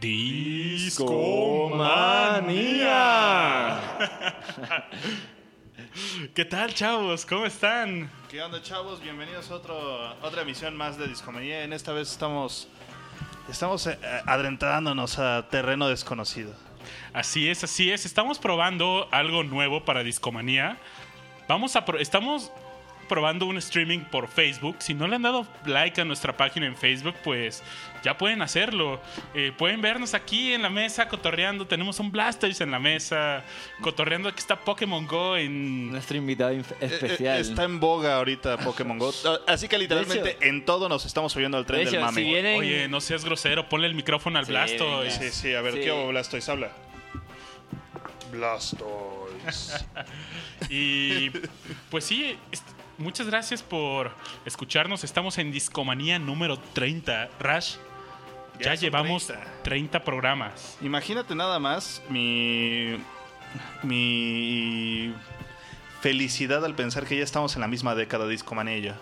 Discomanía. ¿Qué tal, chavos? ¿Cómo están? ¿Qué onda, chavos? Bienvenidos a otro, otra emisión más de Discomanía. En esta vez estamos, estamos eh, adentrándonos a terreno desconocido. Así es, así es. Estamos probando algo nuevo para Discomanía. Vamos a pro- estamos probando un streaming por Facebook. Si no le han dado like a nuestra página en Facebook, pues ya pueden hacerlo. Eh, pueden vernos aquí en la mesa cotorreando. Tenemos un Blastoise en la mesa. Cotorreando. Aquí está Pokémon Go en... Nuestro invitado inf- Eh, especial. eh, está en boga ahorita Pokémon Go. Ah, Así que literalmente en todo nos estamos subiendo al tren De del mame. si vienen- Oye, no seas grosero. Ponle el micrófono al Sí, Blastoise. Sí, sí, a ver, Sí. ¿qué hubo, Blastoise? Habla. Blastoise. Y pues sí, muchas gracias por escucharnos. Estamos en Discomanía número 30. Rash, ya, llevamos 30. 30. programas. Imagínate nada más mi. mi. felicidad al pensar que ya estamos en la misma década de Discomanía y yo.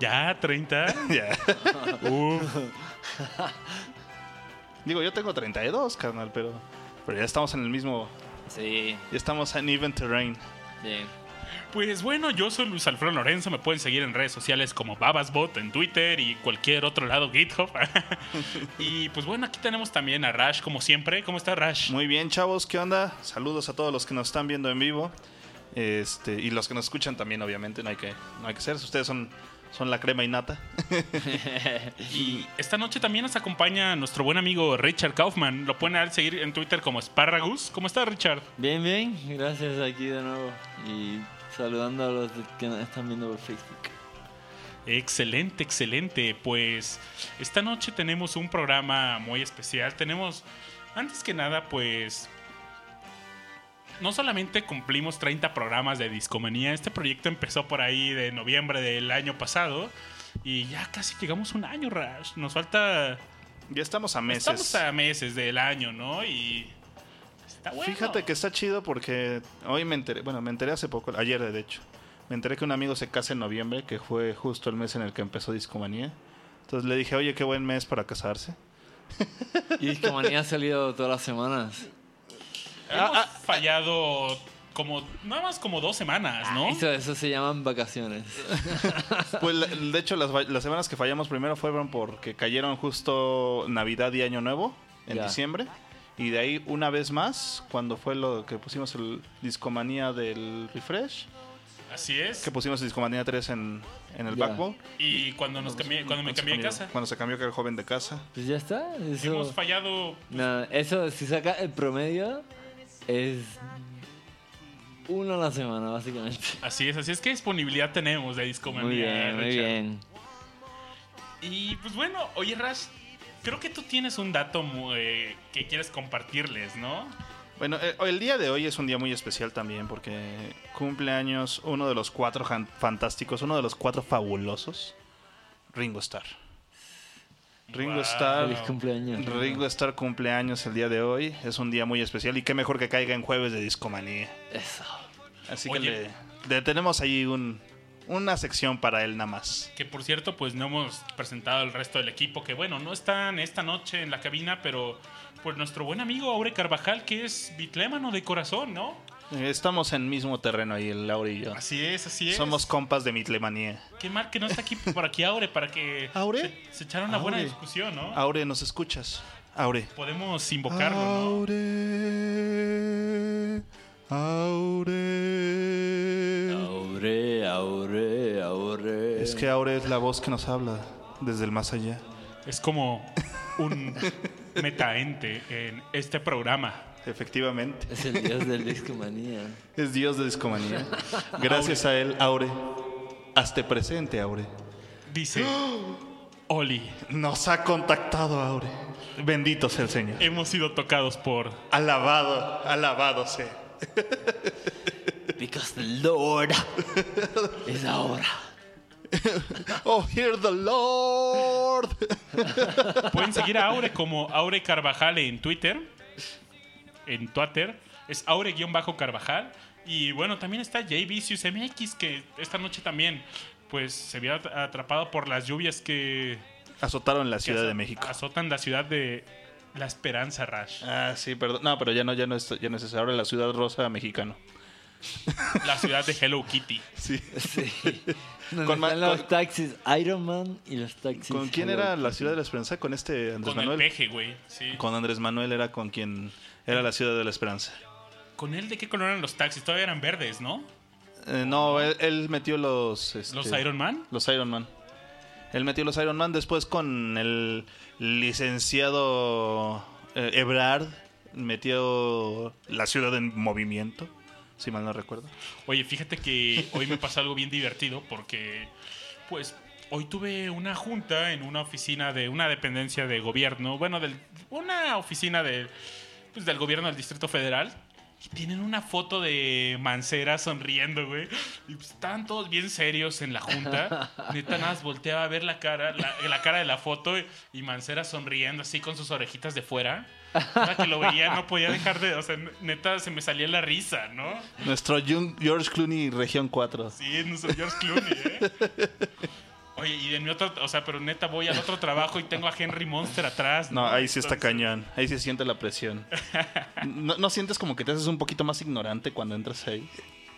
¿Ya 30? Ya. Digo, yo tengo 32, carnal, pero. Pero ya estamos en el mismo. Sí, Ya estamos en even terrain. bien. Pues bueno, yo soy Luis Alfredo Lorenzo. Me pueden seguir en redes sociales como Babasbot en Twitter y cualquier otro lado GitHub. y pues bueno, aquí tenemos también a Rash, como siempre. ¿Cómo está Rash? Muy bien, chavos, ¿qué onda? Saludos a todos los que nos están viendo en vivo. Este, y los que nos escuchan también, obviamente, no hay que, no hay que ser. Ustedes son, son la crema innata. Y esta noche también nos acompaña nuestro buen amigo Richard Kaufman. Lo pueden seguir en Twitter como Sparragus. ¿Cómo está Richard? Bien, bien. Gracias aquí de nuevo. Y saludando a los que nos están viendo por Facebook. Excelente, excelente. Pues esta noche tenemos un programa muy especial. Tenemos, antes que nada, pues... No solamente cumplimos 30 programas de Discomanía, este proyecto empezó por ahí de noviembre del año pasado y ya casi llegamos un año, Rash. Nos falta... Ya estamos a meses. Estamos a meses del año, ¿no? Y... Está bueno. Fíjate que está chido porque hoy me enteré, bueno, me enteré hace poco, ayer de hecho. Me enteré que un amigo se casa en noviembre, que fue justo el mes en el que empezó Discomanía. Entonces le dije, oye, qué buen mes para casarse. Y Discomanía ha salido todas las semanas. Hemos Ah, fallado como... Nada más como dos semanas, ¿no? Eso, eso se llaman vacaciones. Pues de hecho las, semanas que fallamos primero fueron porque cayeron justo Navidad y Año Nuevo en Ya. diciembre. Y de ahí una vez más, cuando fue lo que pusimos el Discomanía del Refresh, Así es. que pusimos el Discomanía 3 en, en el. Backbone. Y cuando nos cambié, cuando me cambié de casa, Cuando se cambió que era el joven de casa. Pues ya está. Eso, hemos fallado. Nada, eso, si saca el promedio, es uno a la semana, básicamente. Así es, así es que disponibilidad tenemos de Discomanía. Muy bien, muy bien. Y pues bueno, oye Rash, creo que tú tienes un dato muy, eh, que quieres compartirles, ¿no? Bueno, eh, el día de hoy es un día muy especial también porque cumple años uno de los cuatro fantásticos, uno de los cuatro fabulosos, Ringo Starr. Ringo Wow. Starr. Feliz cumpleaños. Ringo Starr cumpleaños el día de hoy. Es un día muy especial y qué mejor que caiga en jueves de discomanía. Eso. Así Oye. que le, le tenemos ahí un, una sección para él nada más. Que por cierto, pues no hemos presentado al resto del equipo, que bueno, no están esta noche en la cabina, pero pues nuestro buen amigo Aure Carvajal, que es bitlémano de corazón, ¿no? Estamos en mismo terreno ahí, el Laura y yo. Así es, así es. Somos compas de Mitlemanía. Qué mal que no está aquí por aquí Aure para que ¿Aure? se, se echara una buena discusión, ¿no? Aure, ¿nos escuchas? Aure. Podemos invocarlo, ¿no? Aure. Aure. Aure, aure, aure. Es que Aure es la voz que nos habla desde el más allá. Es como un metaente en este programa. Efectivamente. Es el dios del discomanía. Es Dios de discomanía. Gracias a él, Aure. Hazte presente, Aure. Dice, Oli, Nos ha contactado, Aure. Bendito sea el Señor. hemos sido tocados por... Alabado, alabado sea. Because the Lord is ahora. Oh, hear the Lord. Pueden seguir a Aure como Aure Carvajal en Twitter. En Twitter. Es Aure-Carvajal. Y bueno, también está J Vicious MX, que esta noche también pues se vio at- atrapado por las lluvias que, Azotaron la que Ciudad de México. azotan la ciudad de La Esperanza Rush. Ah, sí, perdón. No, pero ya no, ya no es, ya no es. Ahora la ciudad rosa mexicano. La ciudad de Hello Kitty. Sí. Sí. Con están los con- taxis Iron Man y los taxis. ¿Con quién Hello era la ciudad de la esperanza? Con este Andrés Con el Manuel. peje, güey. Sí. Con Andrés Manuel era con quien era la ciudad de la esperanza. ¿Con él de qué color eran los taxis? Todavía eran verdes, ¿no? Eh, no, él, él metió los... este, ¿Los Iron Man? Los Iron Man. Él metió los Iron Man después con el licenciado eh, Ebrard. Metió la ciudad en movimiento, si mal no recuerdo. Oye, fíjate que hoy me pasó algo bien divertido porque, pues, hoy tuve una junta en una oficina de una dependencia de gobierno, bueno, del, una oficina de, pues, del gobierno del Distrito Federal. Y tienen una foto de Mancera sonriendo, güey. Y pues, estaban todos bien serios en la junta. Neta, nada más volteaba a ver la cara, la, la cara de la foto y, y Mancera sonriendo así con sus orejitas de fuera. Cada que lo veía no podía dejar de... O sea, neta, se me salía la risa, ¿no? Nuestro George Clooney, región 4. Sí, soy George Clooney, ¿eh? Oye, y de mi otro, o sea, pero neta voy al otro trabajo y tengo a Henry Monster atrás. No, ahí sí está Entonces, cañón. Ahí sí siente la presión. ¿No, no sientes como que te haces un poquito más ignorante cuando entras ahí?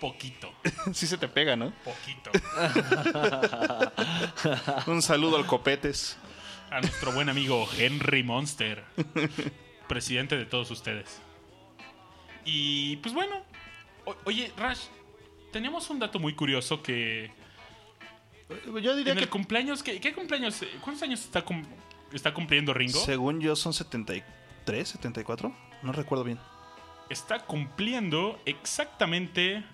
Poquito, Sí se te pega, ¿no? poquito. Un saludo al Copetes. A nuestro buen amigo Henry Monster, presidente de todos ustedes. Y pues bueno, o- oye, Rash, teníamos un dato muy curioso que Yo diría en que el cumpleaños, ¿qué, qué cumpleaños? eh, ¿Cuántos años está, cum- está cumpliendo Ringo? según yo son 73, 74. No recuerdo bien. Está cumpliendo exactamente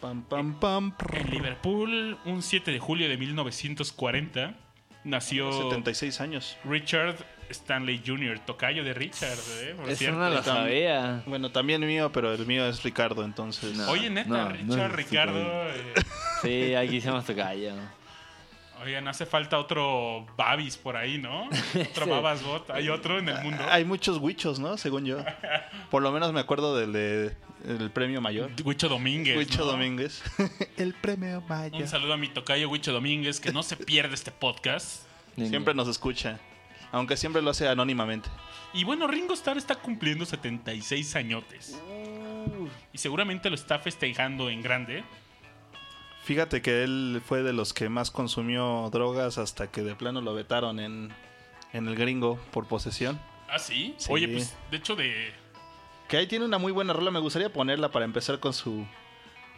Pam, pam, pam. En Liverpool, un 7 de julio de 1940, nació 76 años. Richard Stanley Jr., tocayo de Richard, ¿eh? Por Eso cierto. no lo sabía. Bueno, también mío, pero el mío es Ricardo, entonces. No. Oye, neta, No, Richard, Ricardo. eh, Sí, aquí hicimos tocayo. oigan, hace falta otro Babis por ahí, ¿no? Otro Sí. Babas Bot. Hay otro en el mundo. Hay muchos huichos, ¿no? Según yo. Por lo menos me acuerdo del de, el premio mayor. Huicho Domínguez. Huicho ¿no? Domínguez. el premio mayor. Un saludo a mi tocayo Huicho Domínguez, que no se pierde este podcast. Siempre nos escucha. Aunque siempre lo hace anónimamente. Y bueno, Ringo Starr está cumpliendo 76 añotes. Y seguramente lo está festejando en grande. Fíjate que él fue de los que más consumió drogas hasta que de plano lo vetaron en, en el gringo por posesión. ¿Ah, sí? Sí. Oye, pues de hecho de... Que ahí tiene una muy buena rola. Me gustaría ponerla para empezar con su,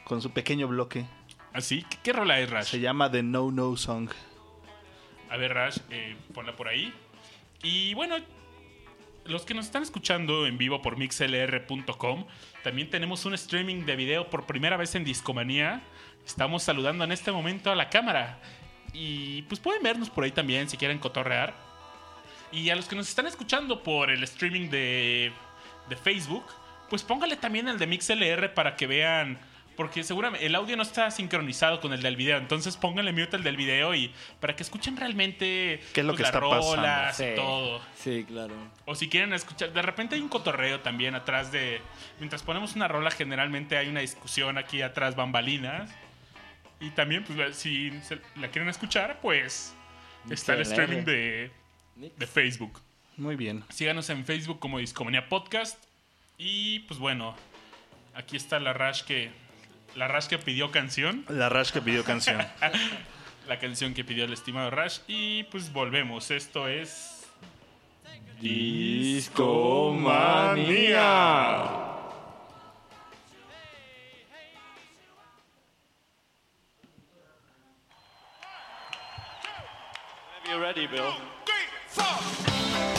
con su pequeño bloque. ¿Así? ¿Qué, qué rola es, Rash? Se llama The No No Song. A ver, Rash, eh, ponla por ahí. Y bueno, los que nos están escuchando en vivo por mixlr.com, también tenemos un streaming de video por primera vez en Discomanía. Estamos saludando en este momento a la cámara. Y pues pueden vernos por ahí también si quieren cotorrear. Y a los que nos están escuchando por el streaming de, de Facebook, pues póngale también el de MixLR para que vean. Porque seguramente el audio no está sincronizado con el del video. Entonces pónganle mute el del video y para que escuchen realmente ¿Qué es lo pues, que las está pasando? rolas Sí. y todo. Sí, claro. O si quieren escuchar, de repente hay un cotorreo también atrás de. Mientras ponemos una rola, generalmente hay una discusión aquí atrás, bambalinas. Y también, pues, si se- la quieren escuchar, pues está el streaming de, de Facebook. Muy bien. Síganos en Facebook como Discomanía Podcast. Y pues bueno, aquí está la Rash que. La Rash que pidió canción. La Rash que pidió canción. La canción que pidió el estimado Rash. Y pues volvemos. Esto es. Discomanía. You're ready, Bill. A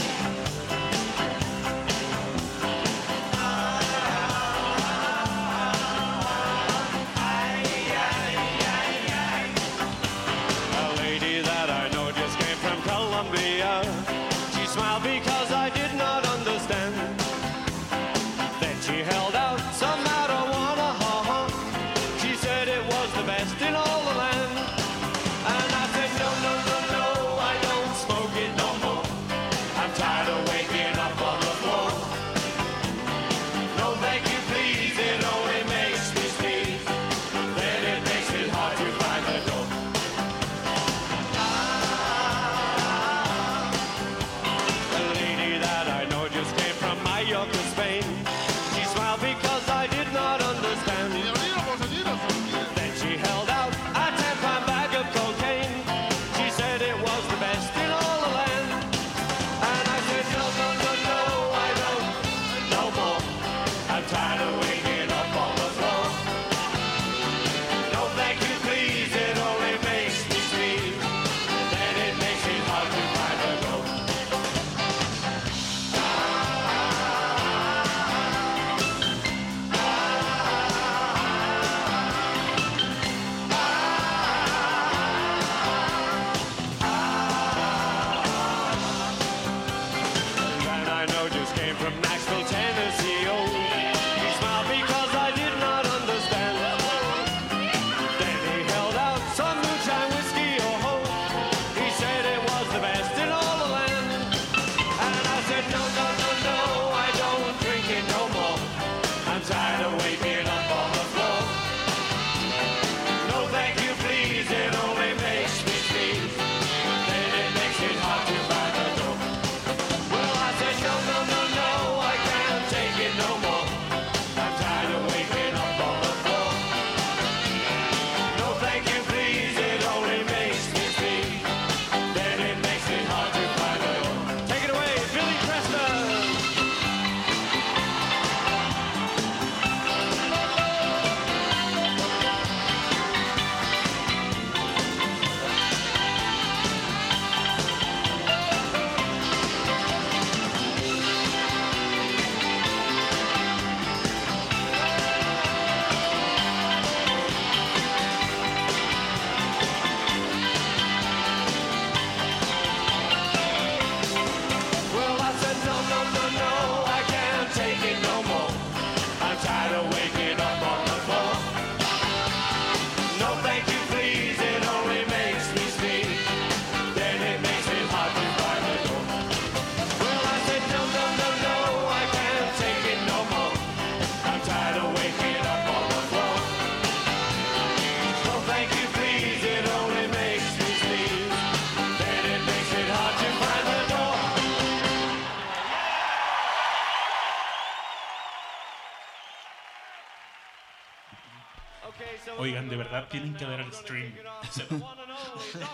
que ver el stream.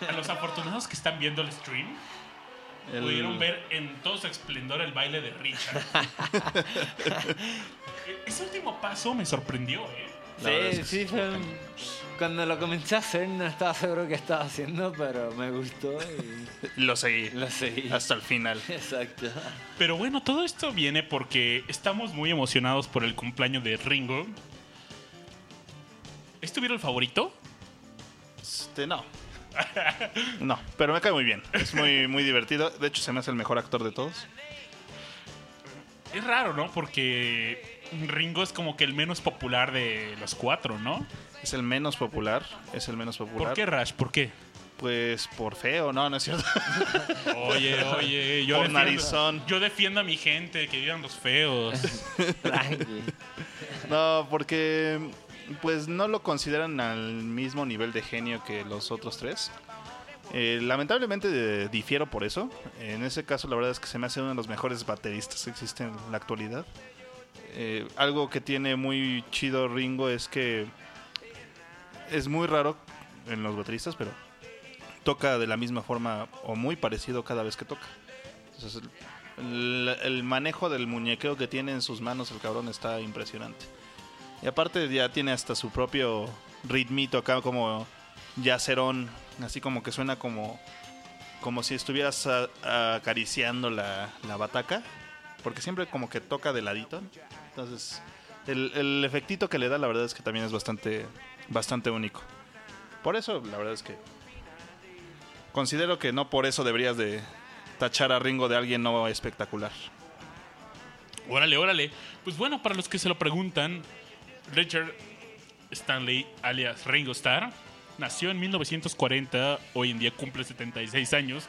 A los afortunados que están viendo el stream El- pudieron ver en todo su esplendor el baile de Richard. Ese último paso me sorprendió, ¿eh? La Sí, es que sí, fue- bacán. Cuando lo comencé a hacer no estaba seguro qué estaba haciendo, pero me gustó y Lo seguí. lo seguí. Hasta el final. Exacto. Pero bueno, todo esto viene porque estamos muy emocionados por el cumpleaños de Ringo. ¿Es tu el favorito? Este, no. No, pero me cae muy bien. Es muy, muy divertido. De hecho, se me hace el mejor actor de todos. Es raro, ¿no? Porque Ringo es como que el menos popular de los cuatro, ¿no? Es el menos popular. Es el menos popular. ¿Por qué, Rash? ¿Por qué? Pues por feo, no, no es cierto. Oye, oye, yo Por defiendo, narizón. yo defiendo a mi gente, que vivan los feos. No, porque pues no lo consideran al mismo nivel de genio que los otros tres. Eh, lamentablemente eh, difiero por eso. En ese caso, la verdad es que se me hace uno de los mejores bateristas que existen en la actualidad. Eh, algo que tiene muy chido Ringo es que es muy raro en los bateristas, pero toca de la misma forma o muy parecido cada vez que toca. Entonces, el, el manejo del muñequeo que tiene en sus manos el cabrón está impresionante. Y aparte ya tiene hasta su propio ritmito acá como yacerón, así como que suena como como si estuvieras acariciando la, la bataca, porque siempre como que toca de ladito. Entonces, el, el efectito que le da la verdad es que también es bastante bastante único. Por eso, la verdad es que considero que no por eso deberías de tachar a Ringo de alguien no espectacular. Órale, órale. Pues bueno, para los que se lo preguntan, Richard Stanley, alias Ringo Starr, nació en 1940, hoy en día cumple 76 años.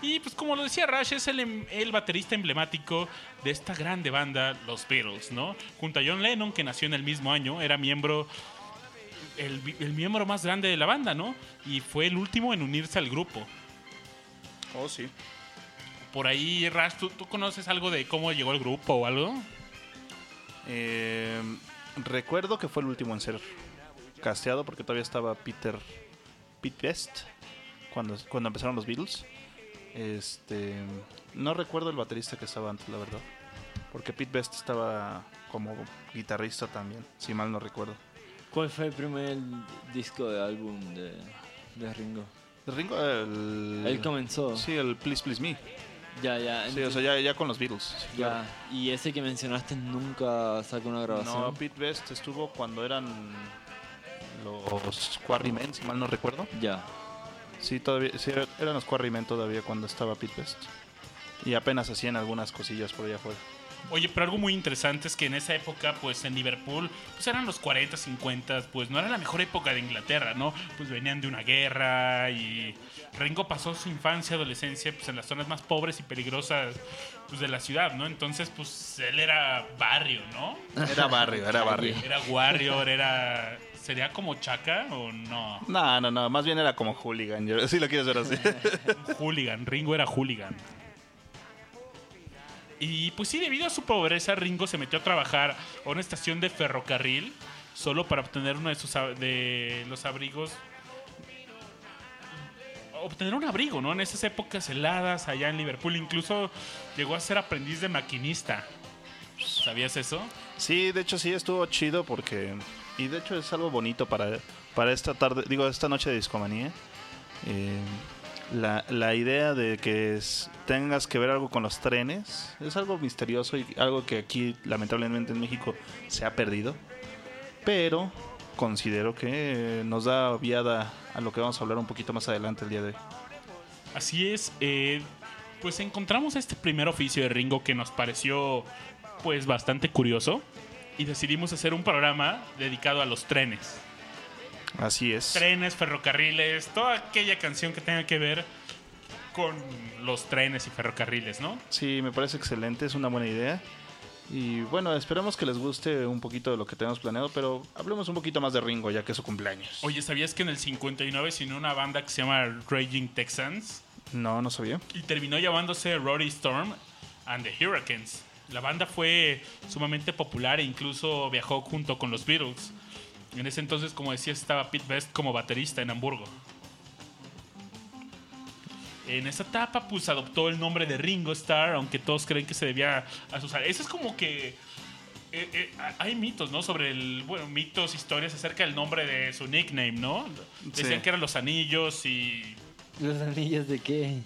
Y pues como lo decía Rush, es el, em- el baterista emblemático de esta grande banda, los Beatles, ¿no? Junto a John Lennon, que nació en el mismo año, era miembro, el, miembro más grande de la banda, ¿no? Y fue el último en unirse al grupo. Oh, sí. Por ahí, Rush, ¿tú, tú conoces algo de cómo llegó el grupo o algo? Eh, recuerdo que fue el último en ser casteado porque todavía estaba Peter Pete Best cuando, cuando empezaron los Beatles. Este, no recuerdo el baterista que estaba antes, la verdad. Porque Pete Best estaba como guitarrista también, si mal no recuerdo. ¿Cuál fue el primer disco de álbum de, de Ringo? Ringo, el... Él comenzó. Sí, el Please Please Me. Ya, ya. Sí, o sea, ya, ya con los Beatles. sí, claro. ya. Y ese que mencionaste nunca sacó una grabación. No, Pete Best estuvo cuando eran los Quarrymen, si mal no recuerdo. Ya. Sí, todavía, sí, eran los Quarrymen todavía cuando estaba Pete Best. Y apenas hacían algunas cosillas por allá afuera. Oye, pero algo muy interesante es que en esa época, pues en Liverpool, pues eran los 40, 50, pues no era la mejor época de Inglaterra, ¿no? Pues venían de una guerra y Ringo pasó su infancia, adolescencia, pues en las zonas más pobres y peligrosas pues, de la ciudad, ¿no? Entonces, pues él era barrio, ¿no? Era barrio, era barrio. Era warrior, era... ¿Sería como Chaka o no? No, no, no, más bien era como hooligan, yo, si lo quieres ver así. Hooligan, Ringo era hooligan. Y pues sí, debido a su pobreza, Ringo se metió a trabajar a una estación de ferrocarril solo para obtener uno de, sus, de los abrigos. Obtener un abrigo, ¿no? En esas épocas heladas allá en Liverpool. Incluso llegó a ser aprendiz de maquinista. ¿Sabías eso? Sí, de hecho sí estuvo chido porque... Y de hecho es algo bonito para, para esta tarde, digo, esta noche de discomanía. Eh, la, la idea de que tengas que ver algo con los trenes es algo misterioso y algo que aquí lamentablemente en México se ha perdido. Pero considero que nos da viada a lo que vamos a hablar un poquito más adelante el día de hoy. Así es, eh, pues encontramos este primer oficio de Ringo que nos pareció pues bastante curioso y decidimos hacer un programa dedicado a los trenes. Así es. Trenes, ferrocarriles, toda aquella canción que tenga que ver con los trenes y ferrocarriles, ¿no? Sí, me parece excelente, es una buena idea. Y bueno, esperamos que les guste un poquito de lo que tenemos planeado, pero hablemos un poquito más de Ringo, ya que es su cumpleaños. Oye, ¿sabías que en el 59 se unió una banda que se llama Raging Texans? No, no sabía. y terminó llamándose Rory Storm and the Hurricanes. La banda fue sumamente popular e incluso viajó junto con los Beatles. En ese entonces, como decía, estaba Pete Best como baterista en Hamburgo. En esa etapa, pues adoptó el nombre de Ringo Starr, aunque todos creen que se debía a sus... Eso es como que... eh, eh, hay mitos, ¿no? Sobre el... Bueno, mitos, historias acerca del nombre de su nickname, ¿no? Decían Sí. que eran los anillos y... ¿Los anillos de qué?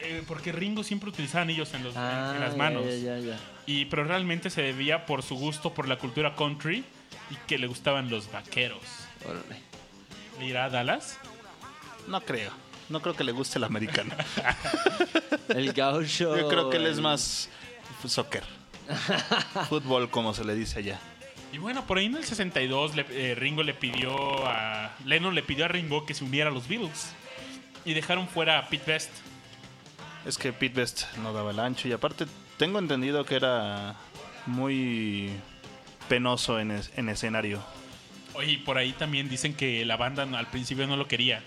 eh, porque Ringo siempre utilizaba anillos en, los, en Ah, las ya, manos. Ya, ya, ya. Y, pero realmente se debía por su gusto por la cultura country y que le gustaban los vaqueros. Órale. ¿Le irá a Dallas? No creo. No creo que le guste el americano. El gaucho. Yo creo que él es más soccer. Fútbol, como se le dice allá. Y bueno, por ahí en el 62 le- eh, Ringo le pidió a... Lennon le pidió a Ringo que se uniera a los Beatles. Y dejaron fuera a Pete Best. Es que Pete Best no daba el ancho y aparte tengo entendido que era muy penoso en, es- en escenario. Oye, y por ahí también dicen que la banda al principio no lo quería.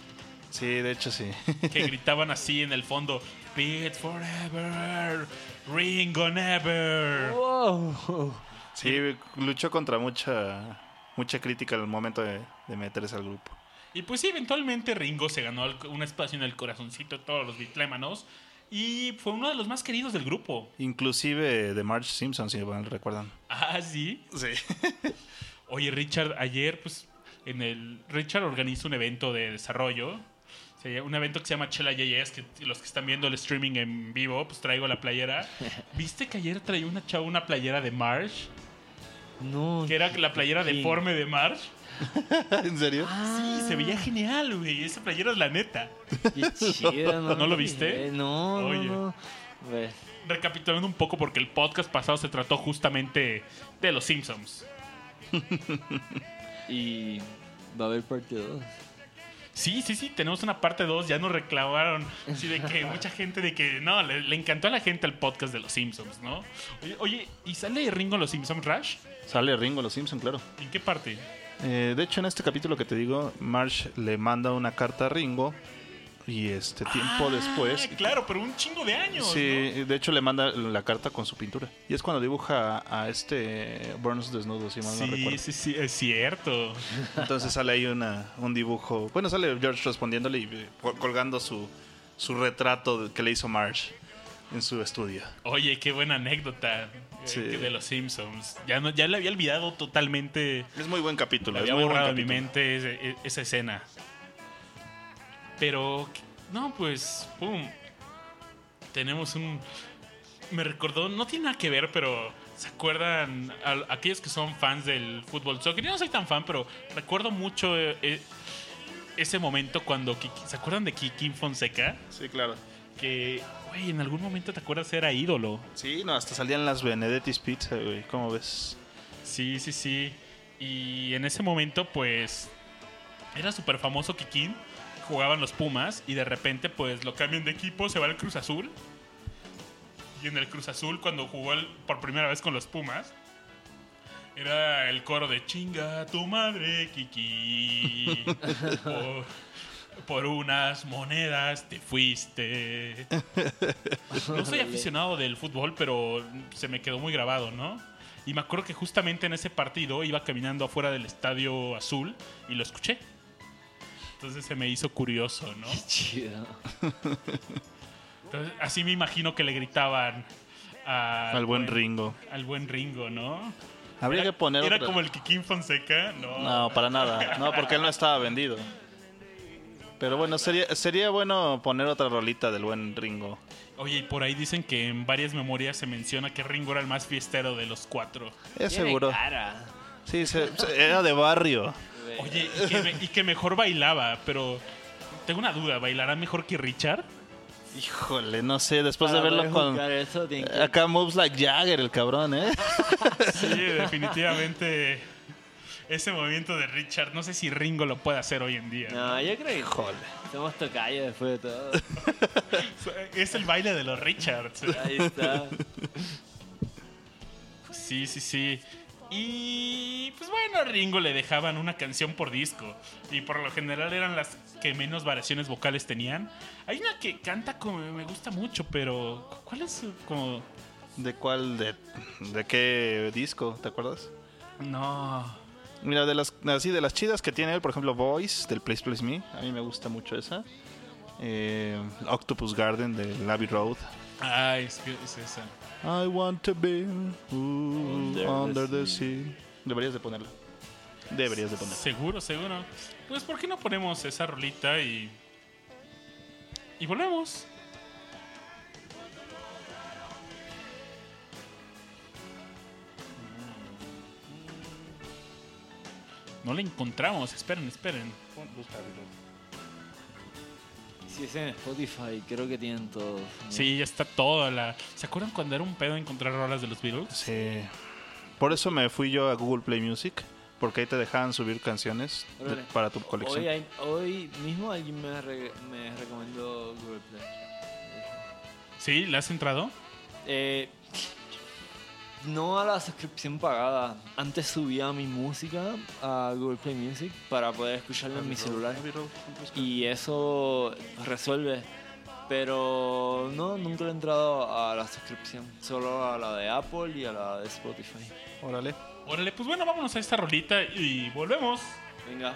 Sí, de hecho sí. Que gritaban así en el fondo, Pete forever, Ringo never. Wow. Sí, luchó contra mucha mucha crítica al momento de, de meterse al grupo. Y pues sí, eventualmente Ringo se ganó un espacio en el corazoncito de todos los bitlémanos y fue uno de los más queridos del grupo. Inclusive de Marge Simpson, si me recuerdan. Ah, sí. Sí. Oye, Richard, ayer, pues, en el. Richard organiza un evento de desarrollo. Sea, un evento que se llama Chela JS, que los que están viendo el streaming en vivo, pues traigo la playera. ¿Viste que ayer traía una chava una playera de Marsh? No. Que era la playera Sí. deforme de Marsh. ¿En serio? Sí, se veía genial, güey. Esa playera es la neta. Qué chido, ¿no? ¿No lo viste? Eh, no, Oye. no, no. Pues, Recapitulando un poco, porque el podcast pasado se trató justamente de los Simpsons. y va a haber parte 2. Sí, sí, sí, tenemos una parte 2, ya nos reclamaron, sí, de que mucha gente de que no, le, le encantó a la gente el podcast de los Simpsons, ¿no? Oye, oye, ¿y sale Ringo los Simpsons Rush? Sale Ringo los Simpson, claro. ¿En qué parte? Eh, de hecho, en este capítulo que te digo, Marge le manda una carta a Ringo y este tiempo Ah, después... Claro, pero un chingo de años. Sí, de hecho le manda la carta con su pintura. Y es cuando dibuja a, este Burns desnudo, si ¿no? mal no Sí, recuerdo. sí, sí, es cierto. Entonces sale ahí una, un dibujo. Bueno, sale George respondiéndole y eh, col- colgando su, su retrato que le hizo Marge en su estudio. Oye, qué buena anécdota eh, Sí. de los Simpsons. Ya, no, ya le había olvidado totalmente. Es muy buen capítulo. Es había muy buen borrado de mi mente e- esa escena. Pero, no, pues, pum. Tenemos un. Me recordó, no tiene nada que ver, pero ¿se acuerdan? A, aquellos que son fans del fútbol soccer. Yo no soy tan fan, pero recuerdo mucho eh, eh, ese momento cuando. Kiki- ¿Se acuerdan de Kiki Fonseca? Sí, claro. que, güey, en algún momento te acuerdas era ídolo. Sí, no, hasta salían las Benedetti's Pizza, güey. ¿Cómo ves? Sí, sí, sí. Y en ese momento, pues, era súper famoso Kikín. Jugaban los Pumas y de repente, pues, lo cambian de equipo, se va al Cruz Azul. Y en el Cruz Azul, cuando jugó el- por primera vez con los Pumas, era el coro de chinga tu madre, Kiki. por unas monedas te fuiste. No soy aficionado del fútbol, pero se me quedó muy grabado, ¿no? Y me acuerdo que justamente en ese partido iba caminando afuera del estadio azul y lo escuché. Entonces se me hizo curioso, ¿no? Chido. Entonces, así me imagino que le gritaban a- Al buen Ringo. Al buen Ringo, ¿no? Habría Era- que poner Era otra- como el Kikín Fonseca, ¿no? No, para nada. No, porque él no estaba vendido. Pero bueno, sería, sería bueno poner otra rolita del buen Ringo. Oye, y por ahí dicen que en varias memorias se menciona que Ringo era el más fiestero de los cuatro. Es Tiene seguro. cara. Sí, se- se- era de barrio. Oye, y que, me- y que mejor bailaba, pero tengo una duda, ¿bailará mejor que Richard? Híjole, no sé, después Para de verlo poder con... eso, que- Acá moves like Jagger, el cabrón, ¿eh? Sí, definitivamente ese movimiento de Richard, no sé si Ringo lo puede hacer hoy en día. No, yo creo que Híjole. somos tocayos después de todo. Es el baile de los Richards. Ahí está. Sí, sí, sí. Y pues bueno, a Ringo le dejaban una canción por disco. Y por lo general eran las que menos variaciones vocales tenían. Hay una que canta como me gusta mucho, pero ¿cuál es su- como ¿De cuál? De, ¿De qué disco? ¿Te acuerdas? no? Mira, de las, así, de las chidas que tiene él, por ejemplo, Voice, del Place Place Me. A mí me gusta mucho esa. Eh, Octopus Garden, de Abbey Road. Ay, es que es esa. I want to be ooh, Under under, the the sea. Deberías de ponerla. Deberías de ponerla. Seguro, seguro. Pues ¿por qué no ponemos esa rolita y y volvemos? No la encontramos, esperen, esperen. Si es en Spotify, creo que tienen todos. ¿no? Sí, ya está toda la. ¿Se acuerdan cuando era un pedo encontrar rolas de los Beatles? Sí. Por eso me fui yo a Google Play Music. Porque ahí te dejaban subir canciones de- para tu colección. Hoy, hay- hoy mismo alguien me, re- me recomendó Google Play. ¿Sí? ¿Le has entrado? Eh, no a la suscripción pagada. Antes subía mi música a Google Play Music para poder escucharla en mi celular. Y eso resuelve. Pero no, nunca he entrado a la suscripción. Solo a la de Apple y a la de Spotify. Órale. Órale, pues bueno, vámonos a esta rolita y volvemos. Venga.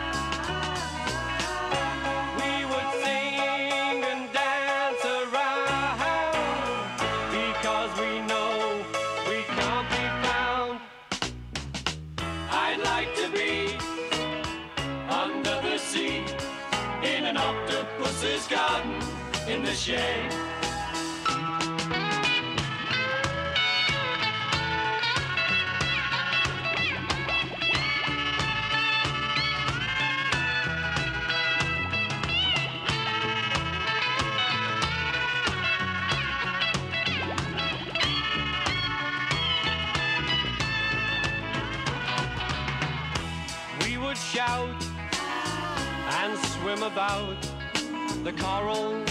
shame. shout and swim about the corals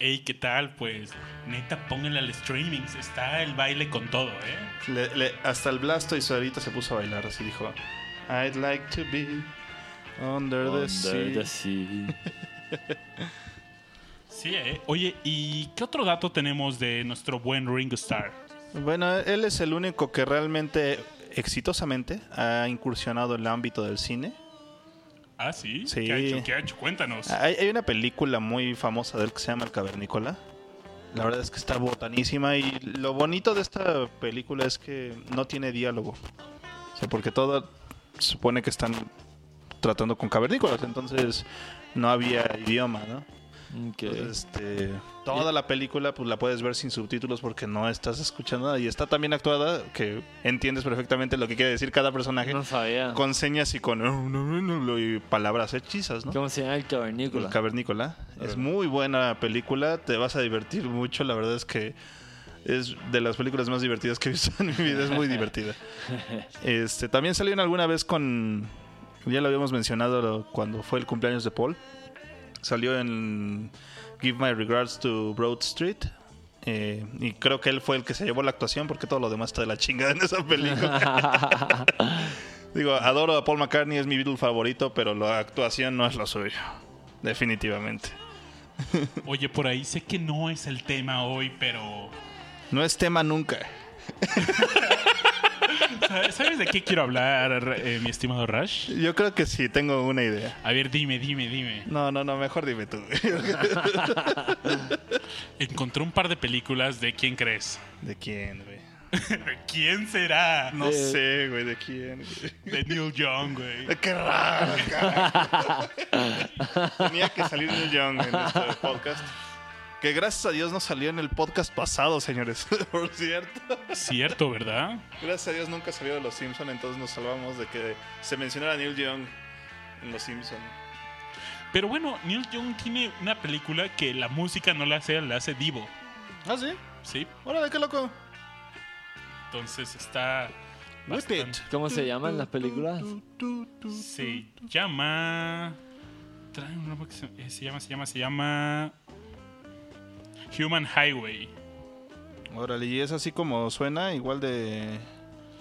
Ey, ¿qué tal? Pues neta, pónganle al streaming. Está el baile con todo, ¿eh? Le- le- hasta el Blastoise ahorita se puso a bailar, así dijo. I'd like to be under, the sea. the sea. Sí, ¿eh? Oye, ¿y qué otro dato tenemos de nuestro buen Ringo Starr? Bueno, él es el único que realmente exitosamente ha incursionado en el ámbito del cine. Ah, sí. Sí. ¿Qué ha hecho? ¿Qué ha hecho? Cuéntanos. Hay, hay una película muy famosa de él que se llama El Cavernícola. La verdad es que está botanísima y lo bonito de esta película es que no tiene diálogo. O sea, porque todo se supone que están tratando con cavernícolas, entonces no había idioma, ¿no? Ok. Entonces, este, toda la película pues la puedes ver sin subtítulos porque no estás escuchando nada y está tan bien actuada que entiendes perfectamente lo que quiere decir cada personaje no sabía. con señas y con y palabras hechizas, ¿no? ¿Cómo se llama el cavernícola? El Cavernícola. Es muy buena película, te vas a divertir mucho, la verdad es que es de las películas más divertidas que he visto en mi vida, es muy divertida. Este, también salió en alguna vez con, ya lo habíamos mencionado cuando fue el cumpleaños de Paul, salió en Give My Regards to Broad Street. eh, y creo que él fue el que se llevó la actuación porque todo lo demás está de la chingada en esa película. Digo, adoro a Paul McCartney, es mi Beatle favorito, pero la actuación no es lo suyo. Definitivamente. Oye, por ahí sé que no es el tema hoy, pero. No es tema nunca. ¿Sabes de qué quiero hablar, eh, mi estimado Rush? Yo creo que sí, tengo una idea. A ver, dime, dime, dime. No, no, no, mejor dime tú. Encontré un par de películas de quién crees. ¿De quién, güey? ¿Quién será? No sé, güey, ¿de quién? güey? De Neil Young, güey. Qué raro, cara. Tenía que salir Neil Young en este podcast. Que gracias a Dios no salió en el podcast pasado, señores. Por cierto. Cierto, ¿verdad? Gracias a Dios nunca salió de Los Simpsons, entonces nos salvamos de que se mencionara Neil Young en Los Simpsons. Pero bueno, Neil Young tiene una película que la música no la hace, la hace Divo. ¿Ah, sí? ¿Sí? Órale, qué loco. Entonces está. Bastante- ¿Cómo se llaman las películas? Se llama. Trae un nombre que se, eh, se llama, se llama, se llama. Human Highway. Órale, y es así como suena, igual de,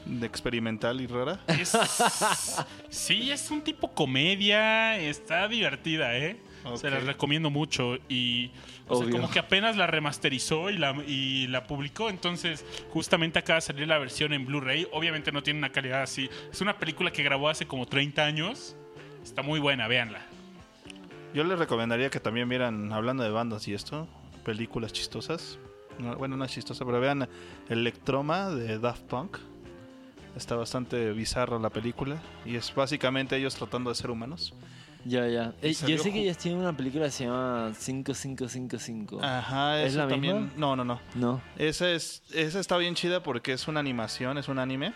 de experimental y rara. Es, sí, es un tipo comedia. Está divertida, ¿eh? Se la recomiendo mucho. Y. O sea, como que apenas la remasterizó y la, y la publicó. Entonces, justamente acaba de salir la versión en Blu-ray. Obviamente no tiene una calidad así. Es una película que grabó hace como 30 años. Está muy buena, véanla. Yo les recomendaría que también vieran, hablando de bandas y esto, películas chistosas. No, bueno, no es chistosa, pero vean Electroma de Daft Punk. Está bastante bizarra la película. Y es básicamente ellos tratando de ser humanos. Ya, ya. Eh, yo sé que ellos tienen una película que se llama 5555. Ajá, ¿Es la también. misma? No, no, no. ¿No? Esa, es, esa está bien chida porque es una animación, es un anime.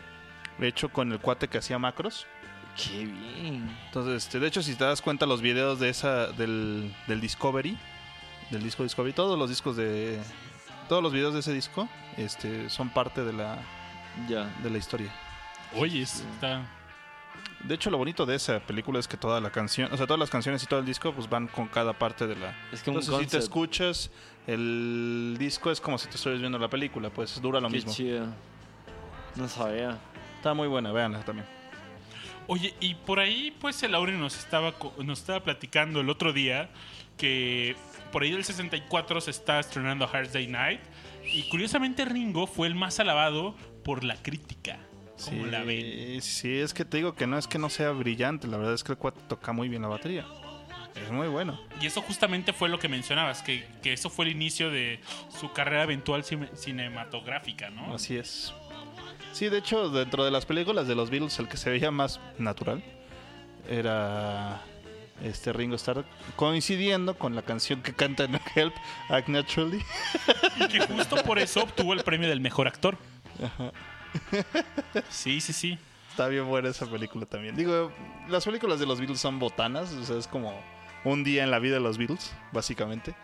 Hecho con el cuate que hacía macros. Qué bien. Entonces, este, de hecho, si te das cuenta, los videos de esa del, del Discovery, del disco Discovery, todos los discos de. Todos los videos de ese disco este, son parte de la, Ya. de la historia. Oye, está. De hecho, lo bonito de esa película es que toda la canción, o sea, todas las canciones y todo el disco, pues van con cada parte de la. Es un Entonces, si te escuchas, el disco es como si te estuvieras viendo la película, pues dura lo Qué mismo. chido. No sabía. Está muy buena, véanla también. Oye, y por ahí, pues el Aure nos estaba, nos estaba platicando el otro día que por ahí del 64 se está estrenando Hard Day Night. Y curiosamente Ringo fue el más alabado por la crítica. ¿Cómo la ven? Sí, es que te digo que no es que no sea brillante, la verdad es que el cuate toca muy bien la batería. Es muy bueno. Y eso justamente fue lo que mencionabas, que, que eso fue el inicio de su carrera eventual cine- cinematográfica, ¿no? Así es. Sí, de hecho, dentro de las películas de los Beatles, el que se veía más natural era este Ringo Starr, coincidiendo con la canción que canta en Help, Act Naturally. Y que justo por eso obtuvo el premio del mejor actor. Sí, sí, sí. Está bien buena esa película también. Digo, las películas de los Beatles son botanas, o sea, es como un día en la vida de los Beatles, básicamente.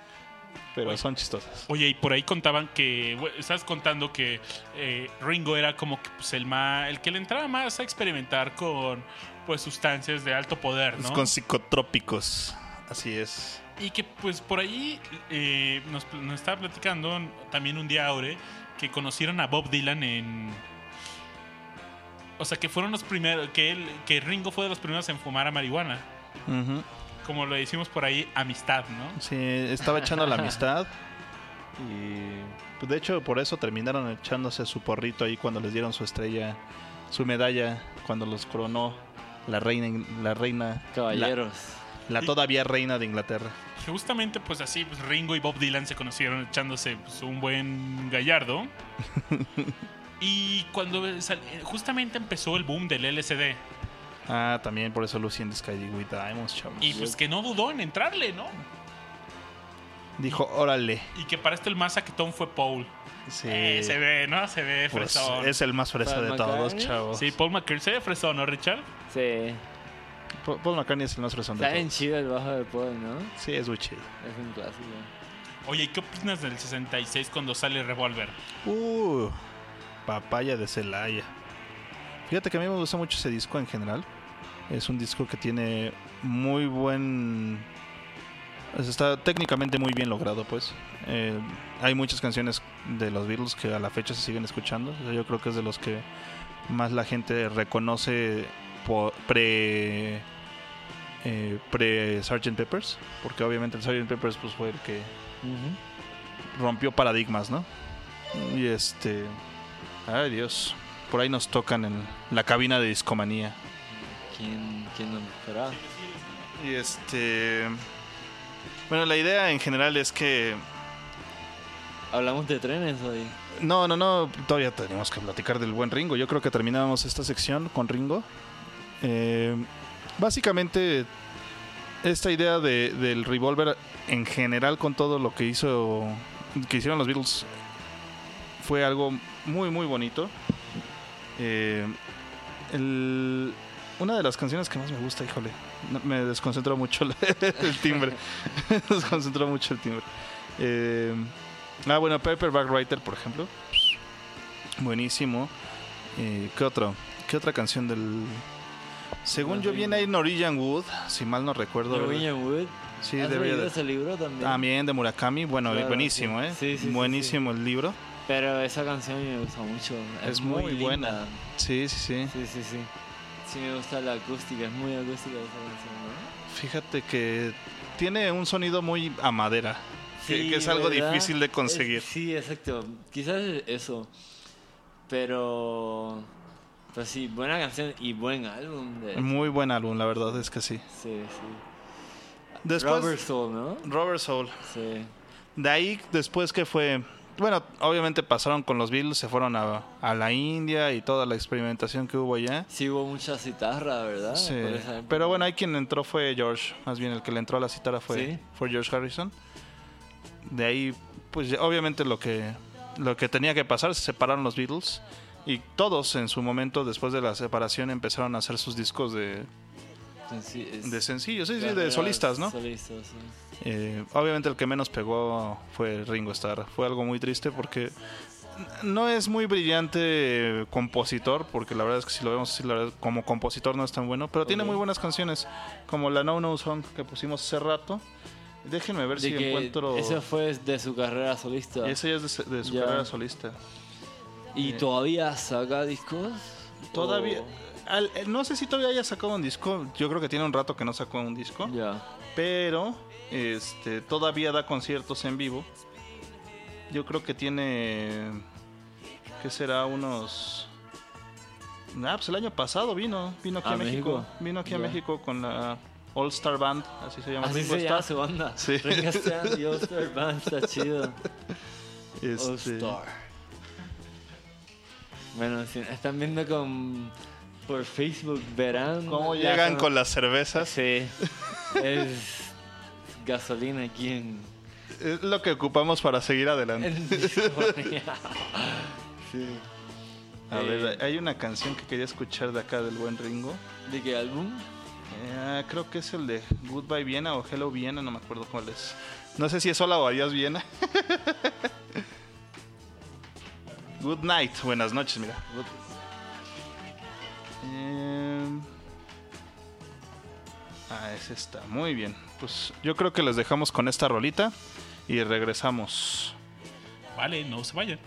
Pero son chistosas. Oye, y por ahí contaban que, estás contando que eh, Ringo era como que pues, el más, el que le entraba más a experimentar con pues sustancias de alto poder, ¿no? Con psicotrópicos, así es. Y que pues por ahí eh, nos, nos estaba platicando también un día Aure que conocieron a Bob Dylan en... O sea, que fueron los primeros, que, él, que Ringo fue de los primeros en fumar a marihuana. Como lo decimos por ahí, amistad, ¿no? Sí, estaba echando la amistad. Y pues, de hecho, por eso terminaron echándose su porrito ahí cuando les dieron su estrella, su medalla, cuando los coronó la reina, la reina, Caballeros. la, la todavía reina de Inglaterra. Que justamente pues así pues, Ringo y Bob Dylan se conocieron echándose pues, un buen gallardo. y cuando sal- justamente empezó el boom del LSD. Ah, también por eso Lucy in the Sky with Diamonds, chavos. Y pues que no dudó en entrarle, ¿no? Dijo, órale. Y que para esto el más saquetón fue Paul. Sí, Eh, se ve, ¿no? Se ve pues, fresón. es el más fresa Paul de todos, chavos. Sí, Paul McCartney se ve fresón, ¿no, Richard? Sí. Pa- Paul McCartney es el más fresón de Está bien todos. chido el bajo de Paul, ¿no? Sí, es muy chido. Es un clásico. Oye, ¿y qué opinas del 66 cuando sale Revolver? Uh, papaya de Celaya. Fíjate que a mí me gusta mucho ese disco en general. Es un disco que tiene muy buen. Está técnicamente muy bien logrado, pues. Eh, hay muchas canciones de los Beatles que a la fecha se siguen escuchando. Yo creo que es de los que más la gente reconoce pre. eh, pre Sgt. Peppers. Porque obviamente el Sgt. Peppers pues, fue el que rompió paradigmas, ¿no? Y este. Ay, Dios. Por ahí nos tocan en la cabina de discomanía. ¿Quién, quién nos esperaba? Y este. Bueno, la idea en general es que. Hablamos de trenes hoy. No, no, no. Todavía tenemos que platicar del buen Ringo. Yo creo que terminamos esta sección con Ringo. Eh, básicamente, esta idea de, del revólver en general con todo lo que hizo. que hicieron los Beatles fue algo muy, muy bonito. Eh, el- una de las canciones que más me gusta, híjole, me desconcentró mucho el, timbre. me desconcentró mucho el timbre. Eh, ah, bueno, Paperback Writer, por ejemplo. Buenísimo. Eh, ¿Qué otro? ¿Qué otra canción del...? Según yo viene ahí Norwegian Wood, si mal no recuerdo. William Wood. Sí, ¿Has debería leído de... ese libro también? También de Murakami, bueno, Claro, buenísimo, sí. ¿eh? Sí, sí, buenísimo el libro. Pero esa canción me gusta mucho. Es, Es muy linda. buena. Sí, sí, sí. Sí, sí, sí. Sí me gusta la acústica, es muy acústica esa canción, ¿no? Fíjate que tiene un sonido muy a madera, que, es algo ¿verdad? difícil de conseguir. Es- sí, exacto. Quizás eso. Pero. Pues sí, buena canción y buen álbum. De... Muy buen álbum, la verdad es que sí. Sí, sí. Después, Robert Soul, ¿no? Robert Soul. Sí. De ahí, después que fue. Bueno, obviamente pasaron con los Beatles, se fueron a, a la India y toda la experimentación que hubo allá. Sí hubo mucha citarra, ¿verdad? Sí. Pero bueno, ahí quien entró fue George. Más bien el que le entró a la citara fue, Sí. fue George Harrison. De ahí, pues obviamente lo que, lo que tenía que pasar, se separaron los Beatles. Y todos en su momento, después de la separación, empezaron a hacer sus discos de, de sencillos, sí, sí, de solistas, ¿no? Solistas, sí. Eh, obviamente el que menos pegó fue Ringo Starr. Fue algo muy triste porque no es muy brillante compositor, porque la verdad es que si lo vemos así, la verdad, como compositor no es tan bueno, pero tiene muy buenas canciones, como la No No Song que pusimos hace rato. Déjenme ver De si encuentro... Eso fue de su carrera solista. Ese ya es de, su- de su Ya. carrera solista. ¿Y Eh. todavía saca discos? Todavía... Al- eh, no sé si todavía haya sacado un disco, yo creo que tiene un rato que no sacó un disco. Ya. pero este todavía da conciertos en vivo. Yo creo que tiene que será unos Ah, pues el año pasado vino, vino aquí a, ¿A México. México? Vino aquí a Ya. México con la All Star Band, así se llama. Así Ringo se llama su banda. Sí. Ringo Starr y All Star Band, está chido. All Este, Star. Bueno, si están viendo con por Facebook, verán. ¿Cómo llegan zona- con las cervezas? Sí. Es gasolina aquí en, Es lo que ocupamos para seguir adelante. Sí. A Eh, ver, hay una canción que quería escuchar de acá del buen Ringo. ¿De qué álbum? Eh, creo que es el de Goodbye Viena o Hello Viena, no me acuerdo cuál es. No sé si es Hola o Adiós Viena. Good night, buenas noches, mira. Good- Ah, es esta, muy bien. Pues yo creo que les dejamos con esta rolita y regresamos. Vale, no se vayan.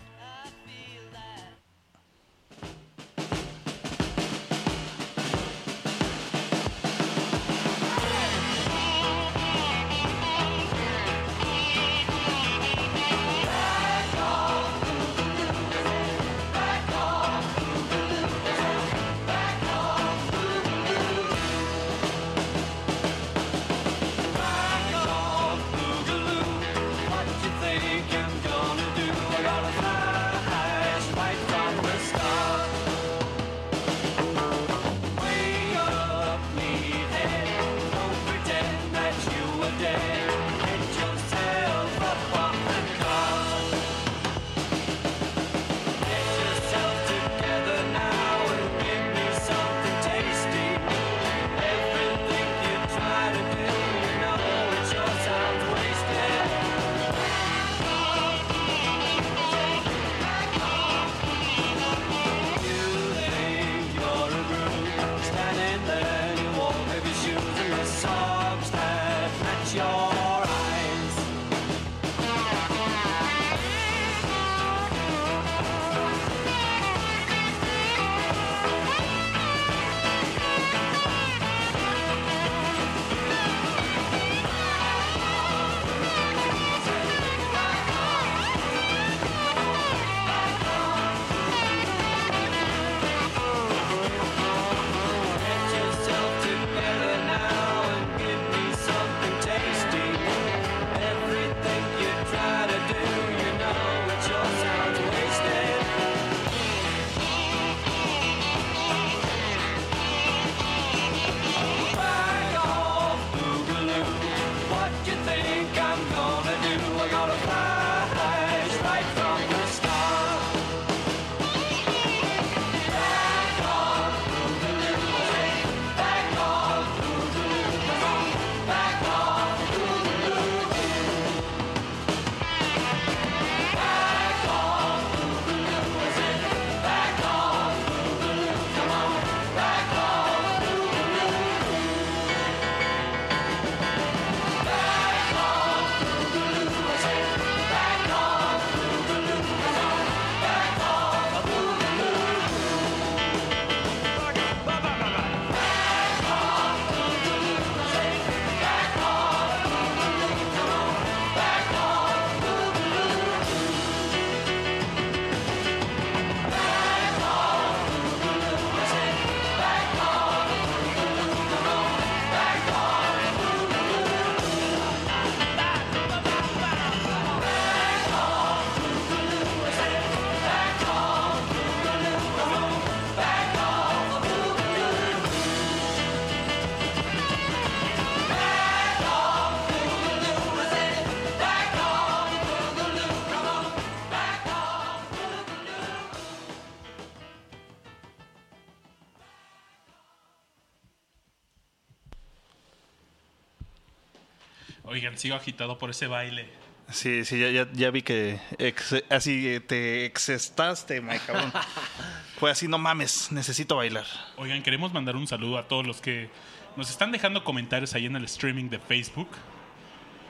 Sigo agitado por ese baile. Sí, sí, ya, ya, ya vi que ex- así te excestaste, my cabrón. Fue así, no mames, necesito bailar. Oigan, queremos mandar un saludo a todos los que nos están dejando comentarios ahí en el streaming de Facebook.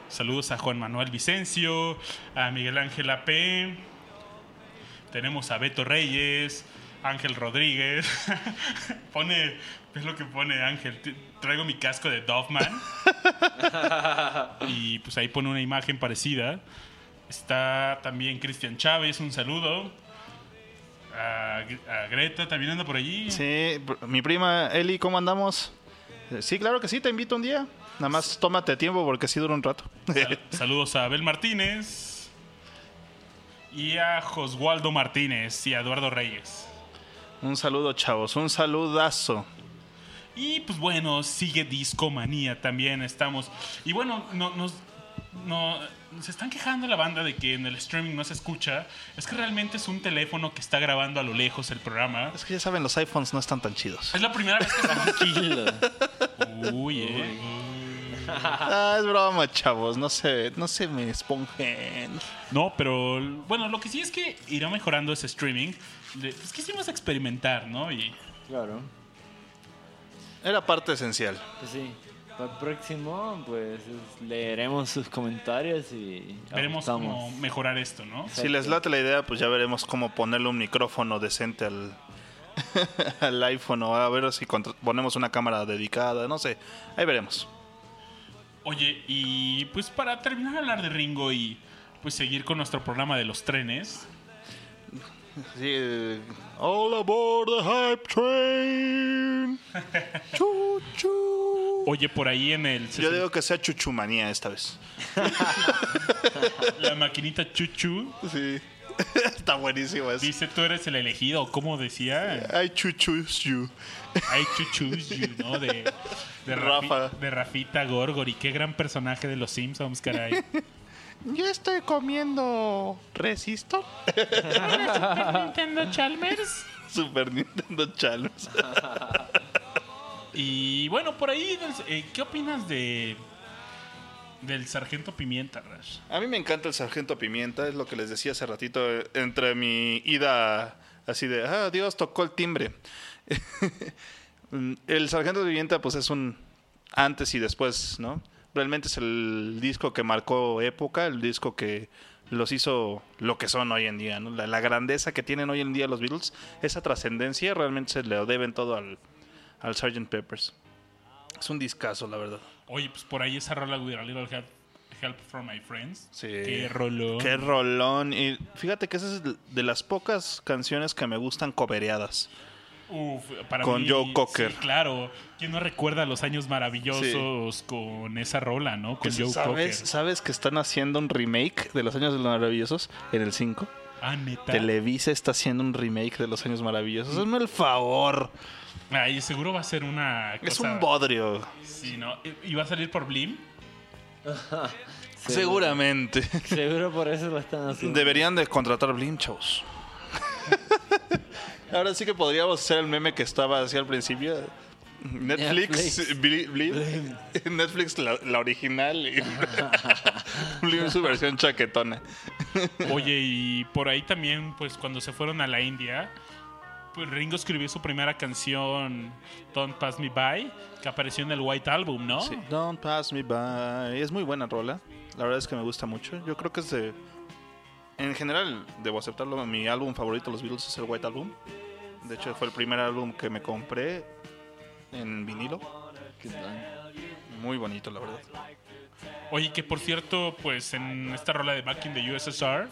Saludos a Juan Manuel Vicencio, a Miguel Ángel AP. Tenemos a Beto Reyes, Ángel Rodríguez. pone, es lo que pone Ángel. Traigo mi casco de Doffman. y pues ahí pone una imagen parecida. Está también Cristian Chávez, un saludo. A Greta, también anda por allí. Sí, mi prima Eli, ¿cómo andamos? Eh, Sí, claro que sí, te invito un día. Nada más tómate tiempo porque sí dura un rato. Sal- saludos a Abel Martínez y a Joswaldo Martínez y a Eduardo Reyes. un saludo, chavos, un saludazo. Y pues bueno, sigue Discomanía también estamos. Y bueno, no, nos, no, se están quejando la banda de que en el streaming no se escucha. Es que realmente es un teléfono que está grabando a lo lejos el programa. Es que ya saben, los iPhones no están tan chidos. Es la primera vez que estamos... Tranquilo. Uy, eh. Ah, es broma, chavos, no se, no se me esponjen. No, pero bueno, lo que sí es que irá mejorando ese streaming. Pues quisimos experimentar, ¿no? Y Claro. Era parte esencial. Pues sí. Para el próximo, pues es- leeremos sus comentarios y veremos ajustamos. cómo mejorar esto, ¿no? Si les late la idea, pues ya veremos cómo ponerle un micrófono decente al, al iPhone o a ver si ponemos una cámara dedicada, no sé. Ahí veremos. Oye, y pues para terminar de hablar de Ringo y pues seguir con nuestro programa de los trenes. Sí, eh, all aboard the hype train. Chu, chu. Oye, por ahí en el Yo digo que sea chuchumanía esta vez. la maquinita Chuchu Sí. Está buenísimo eso. dice tú eres el elegido, ¿cómo decía? I chuchus you. Hay Chuchu, ¿no? De, de, Rafi- Rafa. de Rafita Gorgori, qué gran personaje de los Simpsons, caray. Yo estoy comiendo Resistor. Nintendo Chalmers. Super Nintendo Challenge. Y bueno, por ahí, eh, ¿qué opinas de del Sargento Pimienta, Rash? A mí me encanta el Sargento Pimienta, es lo que les decía hace ratito, eh, entre mi ida así de, ah, Dios, tocó el timbre. el Sargento Pimienta pues es un antes y después, ¿no? Realmente es el disco que marcó época, el disco que los hizo lo que son hoy en día, ¿no? La, la grandeza que tienen hoy en día los Beatles, esa trascendencia realmente se le deben todo al, al Sgt. Peppers. Es un discazo, la verdad. Oye, pues por ahí esa rola With a Little Help, help from My Friends. Sí. Qué rollo. Qué rolón. Y fíjate que esa es de las pocas canciones que me gustan cobereadas. Uf, para Con mí, Joe Cocker. Sí, claro. ¿Quién no recuerda los años maravillosos con esa rola, no? Con Joe ¿Sabes, Cocker. ¿Sabes que están haciendo un remake de Los Años Maravillosos en el 5? Ah, neta. Televisa está haciendo un remake de Los Años Maravillosos. Hazme el favor. Ay, seguro va a ser una Es un bodrio. Sí, ¿no? ¿Y va a salir por Blim? Seguramente. Seguro por eso lo están haciendo. Deberían de contratar Blim, chavos. Ahora sí que podríamos hacer el meme que estaba así al principio. Netflix, Netflix. Bli-. Netflix la, la original y Blim su versión chaquetona. Oye, y por ahí también, pues cuando se fueron a la India, pues Ringo escribió su primera canción, Don't Pass Me By, que apareció en el White Album, ¿no? Sí. Don't pass me by. Es muy buena rola. La verdad es que me gusta mucho. Yo creo que es de. En general, debo aceptarlo. Mi álbum favorito de los Beatles es el White Album. De hecho, fue el primer álbum que me compré en vinilo. Muy bonito, la verdad. Oye, que por cierto, pues en esta rola de Back in the USSR,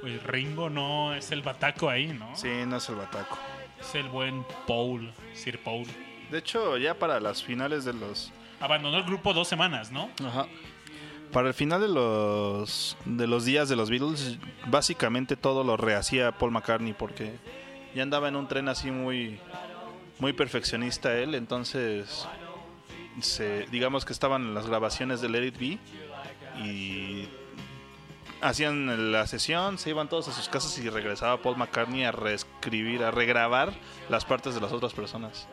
pues Ringo no es el bataco ahí, ¿no? Sí, no es el bataco. Es el buen Paul, Sir Paul. De hecho, ya para las finales de los. Abandonó el grupo dos semanas, ¿no? Ajá. Para el final de los de los días de los Beatles, básicamente todo lo rehacía Paul McCartney porque ya andaba en un tren así muy muy perfeccionista él, entonces se, digamos que estaban las grabaciones de Let Be y hacían la sesión, se iban todos a sus casas y regresaba Paul McCartney a reescribir, a regrabar las partes de las otras personas.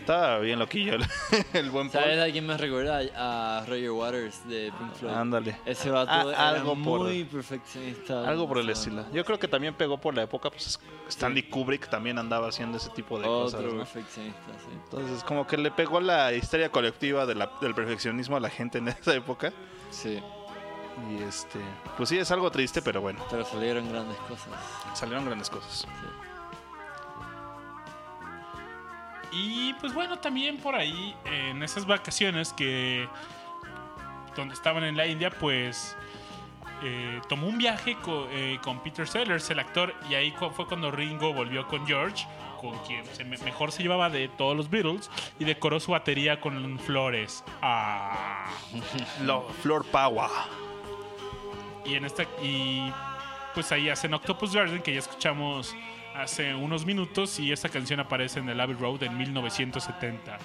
Estaba bien loquillo el, el buen Paul. ¿Sabes a quién me recuerda? A Roger Waters de Pink Floyd. Ándale. Ese vato Ah, era algo por- muy perfeccionista. Algo por el estilo. Yo creo que también pegó por la época, pues Stanley Kubrick también andaba haciendo ese tipo de cosas. Otro ¿no? perfeccionista, sí. Entonces, como que le pegó la histeria colectiva de la- del perfeccionismo a la gente en esa época. Sí, Y este, pues sí, es algo triste, pero bueno, pero salieron grandes cosas. salieron grandes cosas. Y pues bueno, también por ahí, en esas vacaciones que donde estaban en la India, pues eh, tomó un viaje co- eh, con Peter Sellers, el actor, y ahí fue cuando Ringo volvió con George, con quien se me- mejor se llevaba de todos los Beatles, y decoró su batería con flores. Ah. Lo, Flor Power. Y en esta y pues ahí hacen Octopus Garden que ya escuchamos hace unos minutos y esta canción aparece en el Abbey Road en 1970.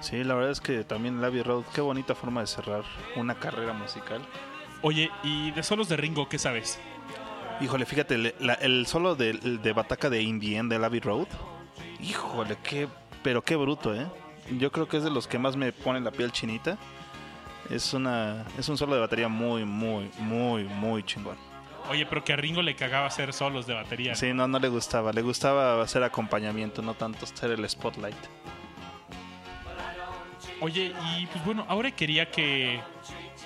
Sí, la verdad es que también Abbey Road, qué bonita forma de cerrar una carrera musical. Oye, y de solos de Ringo, ¿qué sabes? Híjole, fíjate, le- la- el solo de, de Bataca de Indien de Abbey Road. Híjole, qué, pero qué bruto, ¿eh? Yo creo que es de los que más me ponen la piel chinita. Es una, es un solo de batería muy, muy, muy, muy chingón. Oye, pero que a Ringo le cagaba hacer solos de batería. Sí, no, no le gustaba. Le gustaba hacer acompañamiento, no tanto ser el spotlight. Oye, y pues bueno, ahora quería que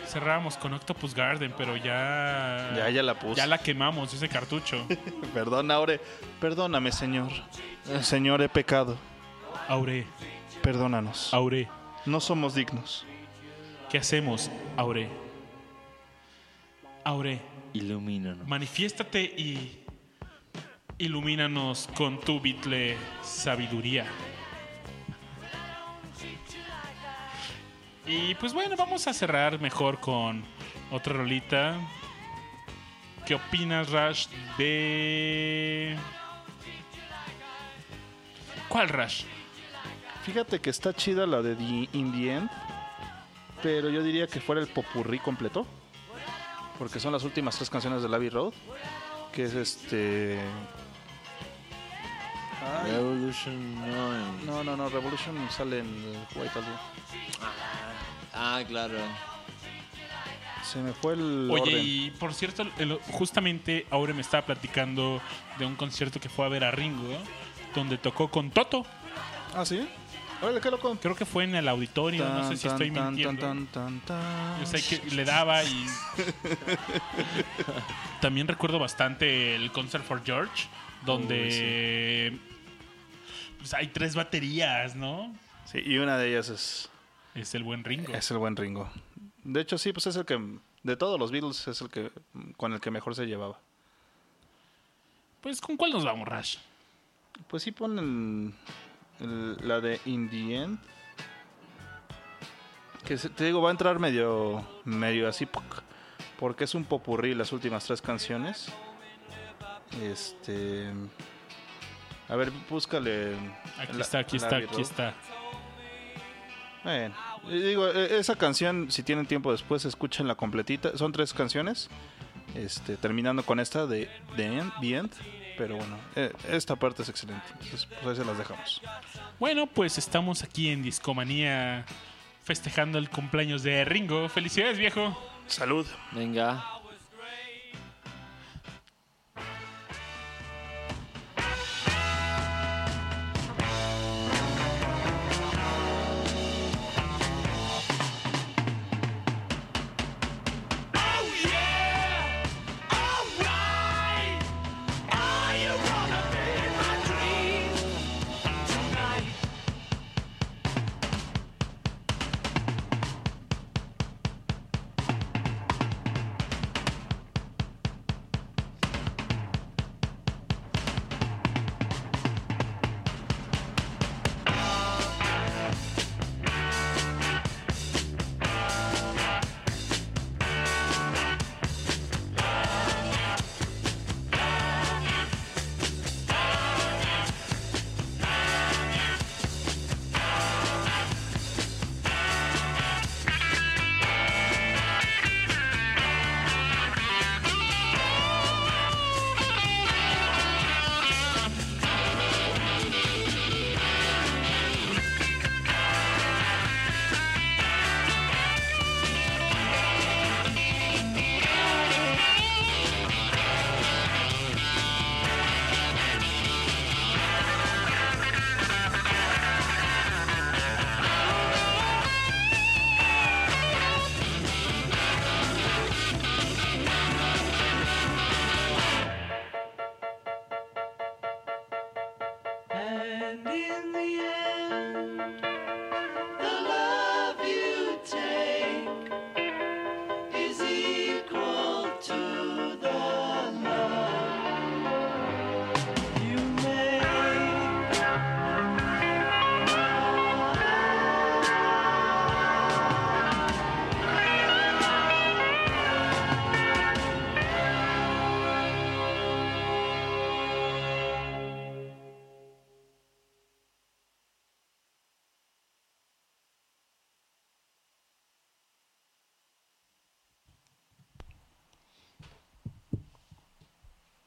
cerráramos con Octopus Garden, pero ya Ya, ya la puse. ya la quemamos ese cartucho. Perdón, Aure. Perdóname, señor. Señor, he pecado. Aure, Perdónanos. Aure, No somos dignos. ¿qué hacemos, Aure? Aure, Ilumínanos. manifiéstate y ilumínanos con tu bitle sabiduría. Y pues bueno, vamos a cerrar mejor con otra rolita. ¿Qué opinas, Rash, de... ¿Cuál Rash? Fíjate que está chida la de The In The End, pero yo diría que fuera el popurrí completo, porque son las últimas tres canciones de Abbey Road, que es este... Ay, Revolution 9. no, no, no, Revolution sale en el White Album. Ah, claro. Se me fue el Oye, orden. y por cierto, el- justamente ahora me estaba platicando de un concierto que fue a ver a Ringo, donde tocó con Toto. ¿Ah, sí? Órale, qué loco. Creo que fue en el auditorio, no sé si estoy Tan, mintiendo. tan. Yo sé que le daba y... También recuerdo bastante el Concert for George, donde pues hay tres baterías, ¿no? Sí, y una de ellas es, Es el buen Ringo. es el buen Ringo. De hecho, sí, pues es el que, de todos los Beatles, es el que, con el que mejor se llevaba. Pues, ¿con cuál nos vamos, Rash? Pues sí ponen el- la de In the End. Que se- te digo, va a entrar medio, medio así, porque es un popurrí las últimas tres canciones. Este... A ver, búscale... Aquí la- está, aquí está, aquí está. Bueno, digo, e- esa canción, si tienen tiempo después, escuchen la completita. Son tres canciones, este, terminando con esta de The End. The End. Pero bueno, eh, esta parte es excelente. Entonces, pues ahí se las dejamos. Bueno, pues estamos aquí en Discomanía festejando el cumpleaños de Ringo. Felicidades, viejo. Salud. Venga.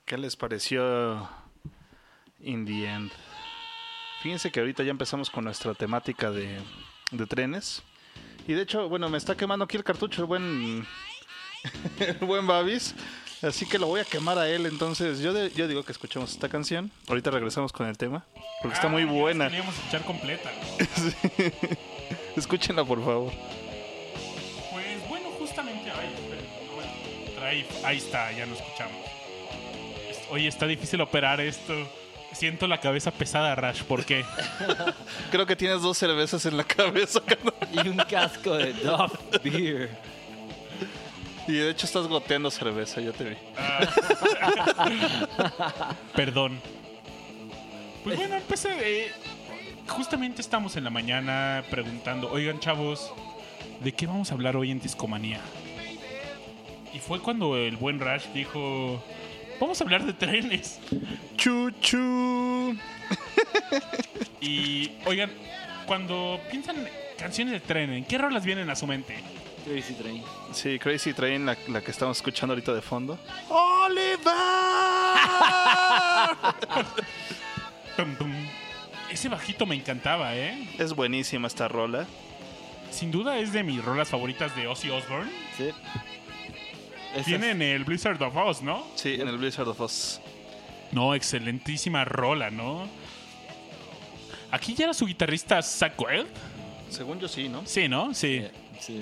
¿Qué les pareció In the End? Fíjense que ahorita ya empezamos con nuestra temática de, de trenes. Y de hecho, bueno, me está quemando aquí el cartucho, el buen, el buen Babis. Así que lo voy a quemar a él. Entonces, yo, de- yo digo que escuchemos esta canción. Ahorita regresamos con el tema. Porque está muy Ah, ya buena. la echar completa. Escúchenla, por favor. Pues bueno, justamente. Ay, esperen, bueno, trae- ahí está, ya lo escuchamos. Oye, está difícil operar esto. Siento la cabeza pesada, Rash. ¿Por qué? Creo que tienes dos cervezas en la cabeza. Y un casco de Duff Beer. Y de hecho estás goteando cerveza, ya te vi. Perdón. Pues bueno, empecé. eh, justamente estamos en la mañana preguntando, oigan chavos, ¿de qué vamos a hablar hoy en Discomanía? Y fue cuando el buen Rash dijo, vamos a hablar de trenes. Chuchu. Y oigan, cuando piensan en canciones de tren, ¿en qué rolas vienen a su mente? Crazy Train. Sí, Crazy Train, la, la que estamos escuchando ahorita de fondo. ¡Oliver! Tum, tum. Ese bajito me encantaba, ¿eh? es buenísima esta rola. Sin duda es de mis rolas favoritas de Ozzy Osbourne. Sí. Tiene en el Blizzard of Oz, ¿no? Sí, en el Blizzard of Oz. No, excelentísima rola, ¿no? Aquí ya era su guitarrista Zach Wild. Según yo sí, ¿no? Sí, ¿no? Sí. es- Sí.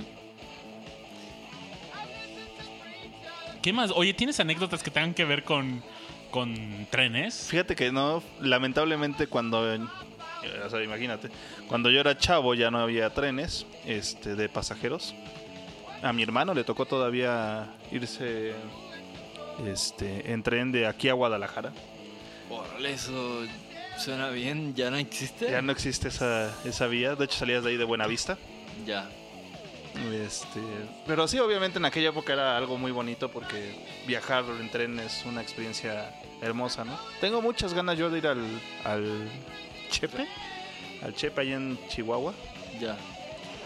¿Qué más? Oye, ¿tienes anécdotas que tengan que ver con, con trenes? Fíjate que no, lamentablemente cuando, eh, o sea, imagínate, cuando yo era chavo ya no había trenes este, de pasajeros. A mi hermano le tocó todavía irse este, en tren de aquí a Guadalajara. Órale, eso suena bien. ¿Ya no existe? Ya no existe esa, esa vía, de hecho salías de ahí de Buenavista. Ya. Este, pero sí, obviamente en aquella época era algo muy bonito porque viajar en tren es una experiencia hermosa, ¿no? Tengo muchas ganas yo de ir al, al Chepe, al Chepe allá en Chihuahua. Ya.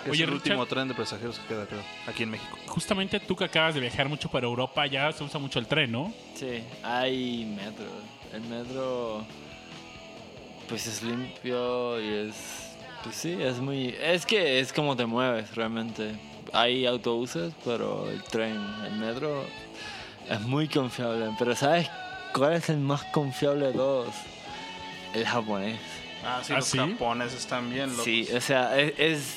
Que Oye, es el Richard. último tren de pasajeros que queda, creo, aquí en México. Justamente tú que acabas de viajar mucho para Europa, ya se usa mucho el tren, ¿no? Sí. Hay metro. El metro. Pues es limpio y es. Pues sí, es muy. Es que es como te mueves realmente. Hay autobuses, pero el tren, el metro. Es muy confiable. Pero ¿sabes cuál es el más confiable de todos? El japonés. Ah, sí, ¿Ah, los sí? japoneses también, locos. Sí, o sea, es, es,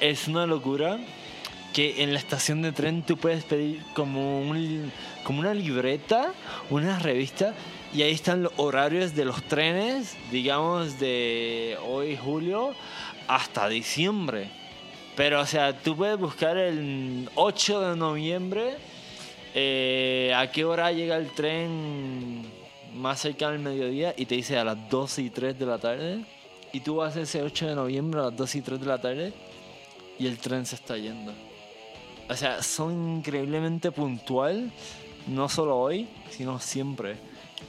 es una locura que en la estación de tren tú puedes pedir como, un, como una libreta, una revista, y ahí están los horarios de los trenes, digamos, de hoy julio hasta diciembre. Pero, o sea, tú puedes buscar el 8 de noviembre, eh, a qué hora llega el tren más cerca del mediodía, y te dice a las 12 y 3 de la tarde. Y tú vas ese 8 de noviembre a las 2 y 3 de la tarde y el tren se está yendo. O sea, son increíblemente puntual, no solo hoy, sino siempre.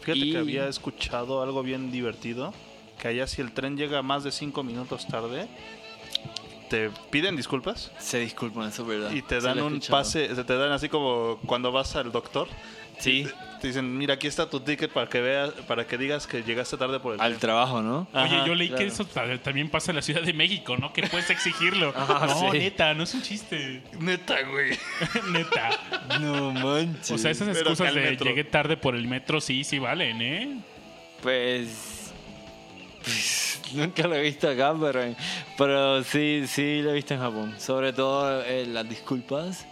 Fíjate Y- que había escuchado algo bien divertido, que allá si el tren llega más de cinco minutos tarde, te piden disculpas Se disculpan, eso es verdad. y te dan un escuchado. pase, te dan así como cuando vas al doctor. Sí, Te dicen, mira, aquí está tu ticket para que veas, para que digas que llegaste tarde por el al tren. trabajo, ¿no? Oye, Ajá, yo leí claro. que eso ta- también pasa en la Ciudad de México, ¿no? Que puedes exigirlo. No, sí. neta, no es un chiste. Neta, güey. neta. No manches. O sea, esas Pero excusas acá el de metro. llegué tarde por el metro sí, sí valen, ¿eh? Pues, pues, nunca lo he visto acá, pero, pero sí, sí lo he visto en Japón. Sobre todo eh, las disculpas.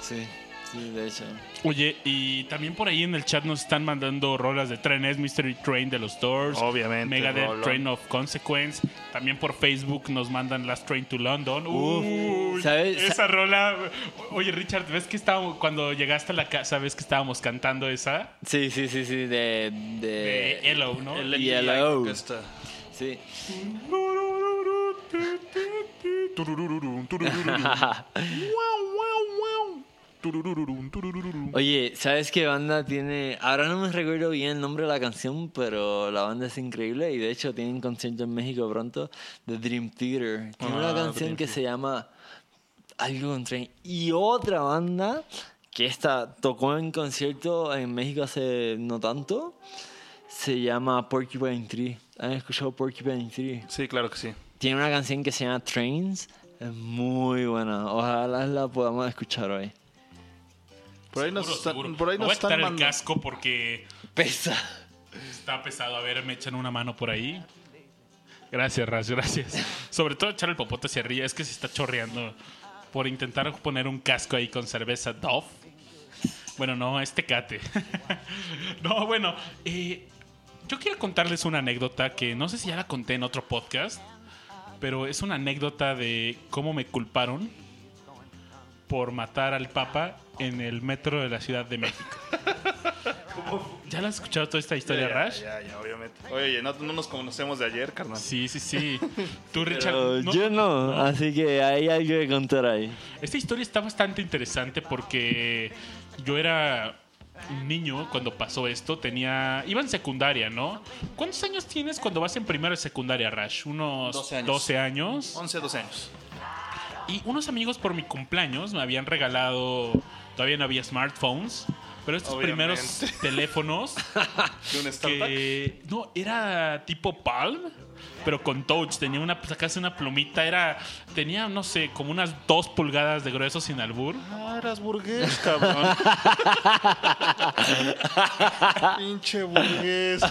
Sí, sí, de hecho. Oye, y también por ahí en el chat nos están mandando rolas de trenes, Mystery Train de los Doors, Obviamente, Megadeth rolón. Train of Consequence. También por Facebook nos mandan Last Train to London. Uf, Uy, ¿sabes? Esa rola. Oye, Richard, ¿ves que estábamos, cuando llegaste a la casa, ves que estábamos cantando esa? Sí, sí, sí, sí, de... De de Hello, ¿no? El Y LGI el creo O. que está. sí. Oye, ¿sabes qué banda tiene? Ahora no me recuerdo bien el nombre de la canción, pero la banda es increíble y de hecho tiene un concierto en México pronto de Dream Theater. Tiene Ah, una canción Dream que se llama algo con tren y otra banda que esta tocó en concierto en México hace no tanto. Se llama Porcupine Tree. ¿Han escuchado Porcupine Tree? Sí, claro que sí. Tiene una canción que se llama Trains. Es muy buena. Ojalá la podamos escuchar hoy. Por ahí nos Seguro, están, seguro. por ahí Me nos voy a están quitar el casco porque Pesa. está pesado. A ver, me echan una mano por ahí. Gracias, Raz, gracias. Sobre todo echar el popote hacia arriba. Es que se está chorreando por intentar poner un casco ahí con cerveza Dove. Bueno, no, es Tecate. no, bueno, eh, yo quiero contarles una anécdota que no sé si ya la conté en otro podcast, pero es una anécdota de cómo me culparon por matar al Papa en el metro de la Ciudad de México. ¿Ya la has escuchado toda esta historia, ya, Rash? Ya, ya, obviamente. Oye, no, no nos conocemos de ayer, carnal. Sí, sí, sí. Tú, Richard. Pero no- yo no, así que hay algo que contar ahí. Esta historia está bastante interesante porque yo era un niño cuando pasó esto. Tenía. Iba en secundaria, ¿no? ¿Cuántos años tienes cuando vas en primera de secundaria, Rash? Unos 12 años. 12 años. 11, 12 años. Y unos amigos por mi cumpleaños me habían regalado. Todavía no había smartphones. Pero estos Obviamente. primeros teléfonos ¿De un que no era tipo Palm pero con touch tenía una sacaste una plumita era tenía no sé como unas dos pulgadas de grueso sin albur Ah, eras burgués, cabrón. Pinche burgués.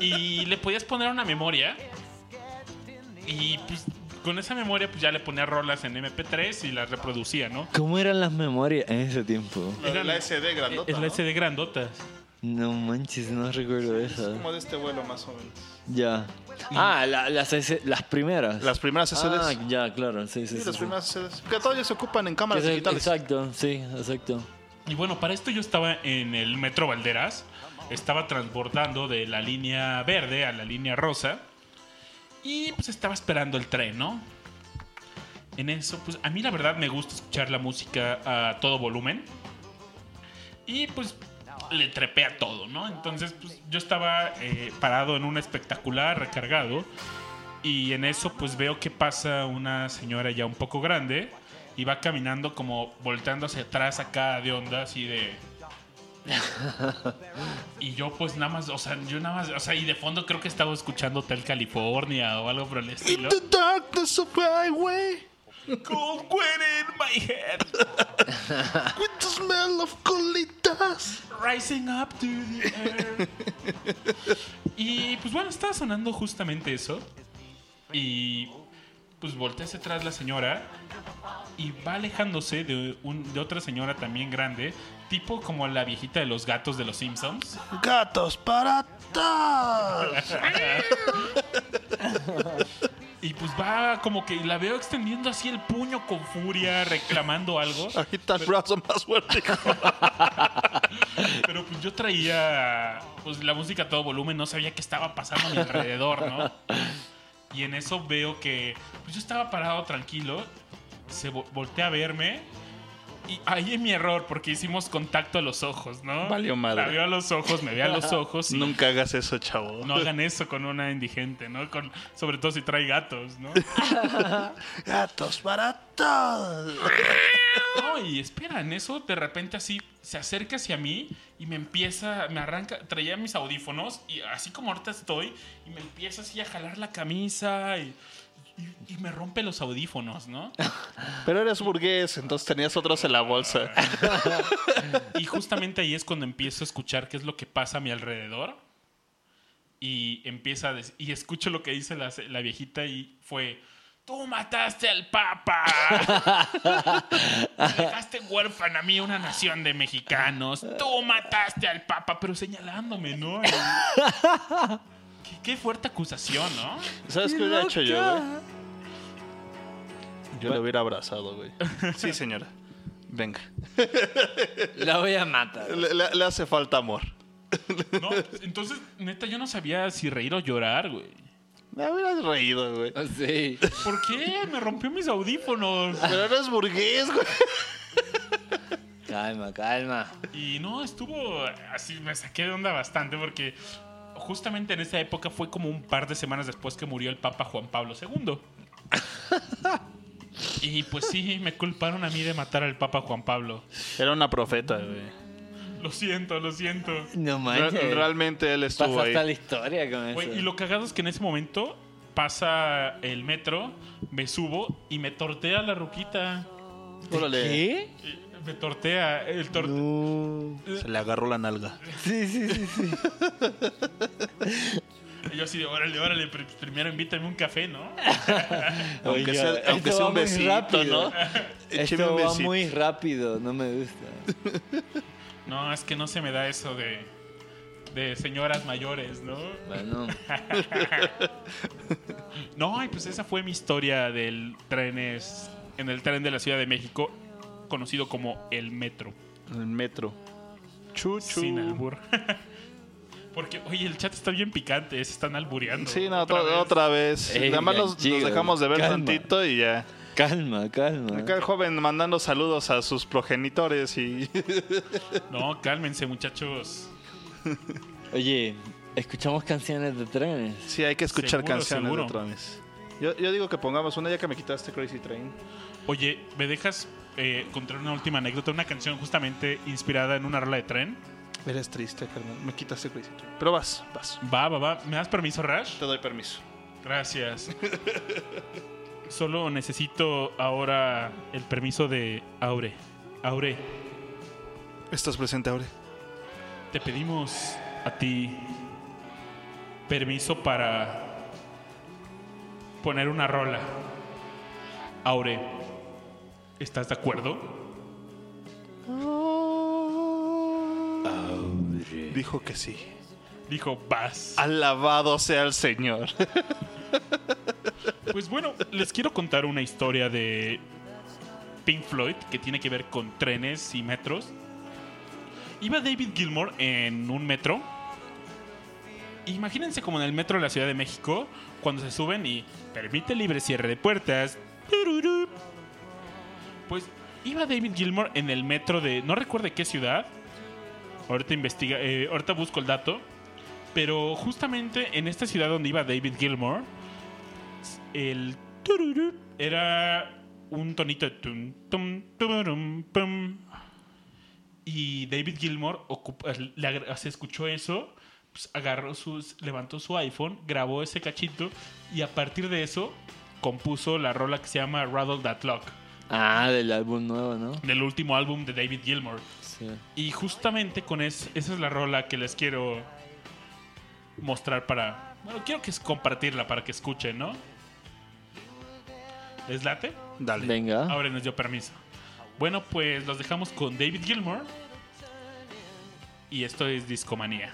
y le podías poner una memoria y pues con esa memoria pues ya le ponía rolas en MP3 y las reproducía no ¿Cómo eran las memorias en ese tiempo? La, Eran- la SD grandota, es la ¿no? SD grandotas No manches, no recuerdo eso. Como de este vuelo, más o menos. Ya. Ah, la- las, primeras. Las primeras SDs. Ah, ya, claro. Sí, sí, sí, sí. las sí. primeras SDs. Que todavía se ocupan en cámaras digitales. Exacto, sí, exacto. Y bueno, para esto yo estaba en el Metro Valderas. Estaba transbordando de la línea verde a la línea rosa. Y pues estaba esperando el tren, ¿no? En eso, pues a mí la verdad me gusta escuchar la música a todo volumen. Y pues le trepé a todo, ¿no? Entonces, pues yo estaba eh, parado en un espectacular recargado. Y en eso, pues veo que pasa una señora ya un poco grande. Y va caminando como volteando hacia atrás acá de onda, así de... y yo pues nada más, o sea, yo nada más, o sea, y de fondo creo que estaba escuchando Hotel California o algo por el estilo. The darkness of highway Cold wind in my head, with the smell of colitas. rising up to the air. y pues bueno, estaba sonando justamente eso. Y pues voltea hacia atrás la señora y va alejándose de, un- de otra señora también grande, tipo como la viejita de los gatos de los Simpsons. Gatos para todos. Y pues va como que la veo extendiendo así el puño con furia, reclamando algo. Agita el brazo más fuerte. Pero pues yo traía pues la música a todo volumen, no sabía qué estaba pasando a mi alrededor, ¿no? Y en eso veo que pues yo estaba parado tranquilo, se vo- voltea a verme y ahí es mi error porque hicimos contacto a los ojos, ¿no? Valió madre. La veo a los ojos, me ve a los ojos y Nunca hagas eso, chavo. no hagan eso con una indigente, ¿no? Con, sobre todo si trae gatos, ¿no? Gatos para todos. No, y espera, en eso de repente así se acerca hacia mí y me empieza, me arranca, traía mis audífonos y así como ahorita estoy, y me empieza así a jalar la camisa y, y- y me rompe los audífonos, ¿no? Pero eres burgués, entonces tenías otros en la bolsa. Y justamente ahí es cuando empiezo a escuchar qué es lo que pasa a mi alrededor. Y empieza a dec- y escucho lo que dice la, la viejita y fue, tú mataste al papa. Me dejaste huérfana a mí una nación de mexicanos. Tú mataste al papa, pero señalándome, ¿no? qué, qué fuerte acusación, ¿no? ¿Sabes qué hubiera hecho yo, güey? Yo le hubiera abrazado, güey. Sí, señora. Venga. La voy a matar. Le, le- le hace falta amor. No, entonces, neta, yo no sabía si reír o llorar, güey. Me hubieras reído, güey. Sí. ¿Por qué? Me rompió mis audífonos. Pero eres burgués, güey. Calma, calma. Y no, estuvo así, me saqué de onda bastante porque justamente en esa época fue como un par de semanas después que murió el Papa Juan Pablo II. Y pues sí, me culparon a mí de matar al Papa Juan Pablo. Era una profeta, güey. Lo siento, lo siento. No Re- manches. realmente él estuvo ahí. La historia con eso. Güey, y lo cagado es que en ese momento pasa el metro, me subo y me tortea la ruquita. Órale. ¿Qué? Y Me tortea. El tor- No. Se le agarró la nalga. Sí, sí, sí, sí. Y yo así de, órale, órale, pr- primero invítame un café, ¿no? Aunque sea, aunque un muy besito, rápido. ¿no? Esto un va muy rápido, no me gusta. No, es que no se me da eso de, de señoras mayores, ¿no? Bueno, No, y pues esa fue mi historia del trenes, en el tren de la Ciudad de México, conocido como el metro, El metro. Chuchu. sin albur. Porque, oye, el chat está bien picante, se están albureando. Sí, no, otra vez. otra vez. Ey, Nada más nos, nos chicos, dejamos de ver calma. tantito y ya. calma, calma. Acá el joven mandando saludos a sus progenitores y... No, cálmense, muchachos. Oye, escuchamos canciones de trenes. Sí, hay que escuchar Seguro, canciones seguro. de trones. Yo, yo digo que pongamos una ya que me quitaste Crazy Train. Oye, ¿me dejas eh, contar una última anécdota? Una canción justamente inspirada en una rola de tren. Eres triste, carnal. Me quitaste Crazy Train. Pero vas, vas. Va, va, va. ¿Me das permiso, Rash? Te doy permiso. Gracias. Solo necesito ahora el permiso de Aure. Aure, Estás presente ahora. te pedimos a ti permiso para poner una rola. Aure, ¿estás de acuerdo? Dijo que sí. Dijo, vas. Alabado sea el Señor. Pues bueno, les quiero contar una historia de Pink Floyd que tiene que ver con trenes y metros. Iba David Gilmour en un metro. Imagínense como en el metro de la Ciudad de México, cuando se suben y permite libre cierre de puertas. Pues iba David Gilmour en el metro de no recuerdo qué ciudad. Ahorita investiga, eh, ahorita busco el dato. Pero justamente en esta ciudad donde iba David Gilmour, el era un tonito de tum, tum, tururum, pum. Y David Gilmour ocupa- le agra- se escuchó eso, pues agarró sus, levantó su iPhone, grabó ese cachito y a partir de eso compuso la rola que se llama Rattle That Lock, Ah, del álbum nuevo, ¿no? del último álbum de David Gilmour. Sí. Y justamente con es, esa es la rola que les quiero mostrar para... Bueno, quiero que es compartirla para que escuchen, ¿no? ¿Les late? Dale. Venga. Ahora nos dio permiso. Bueno, pues los dejamos con David Gilmour. Y esto es Discomanía.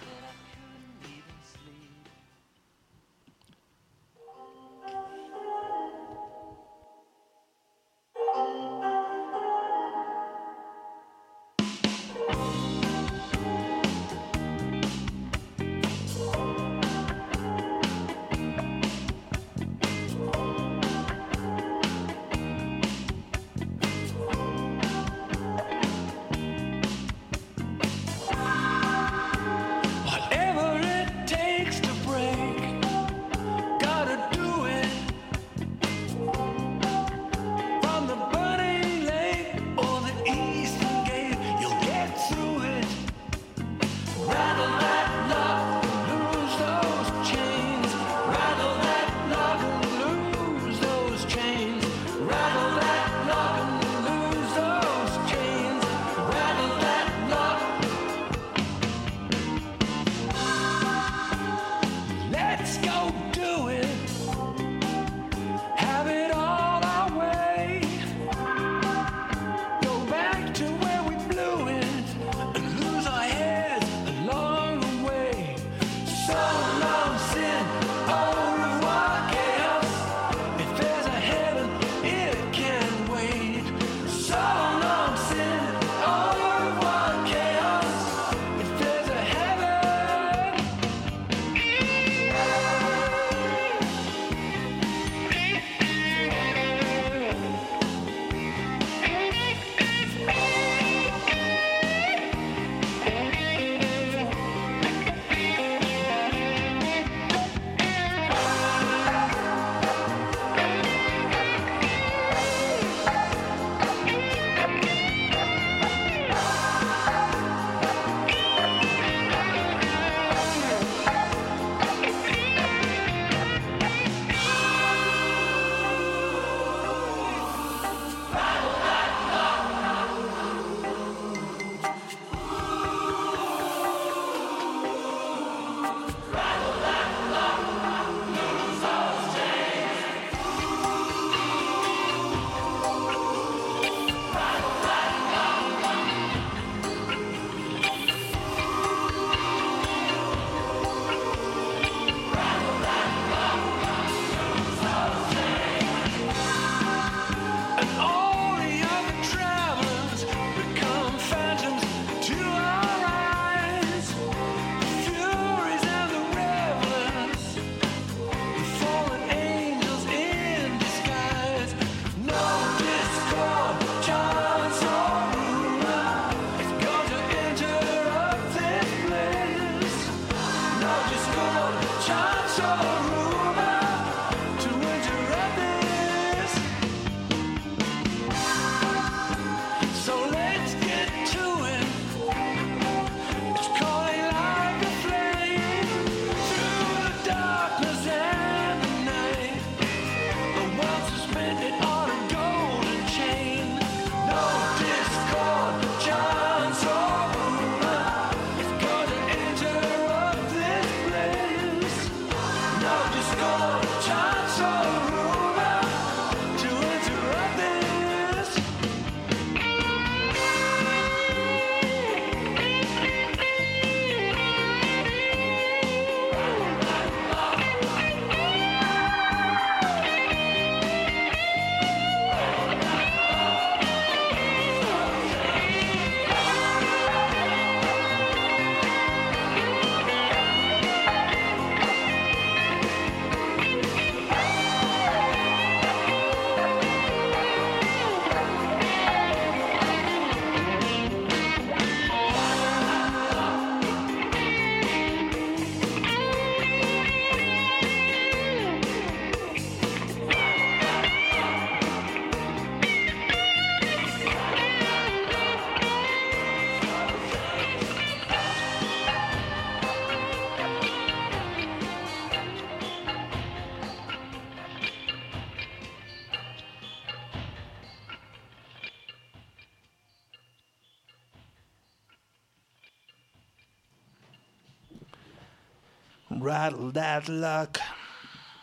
Rattle that luck.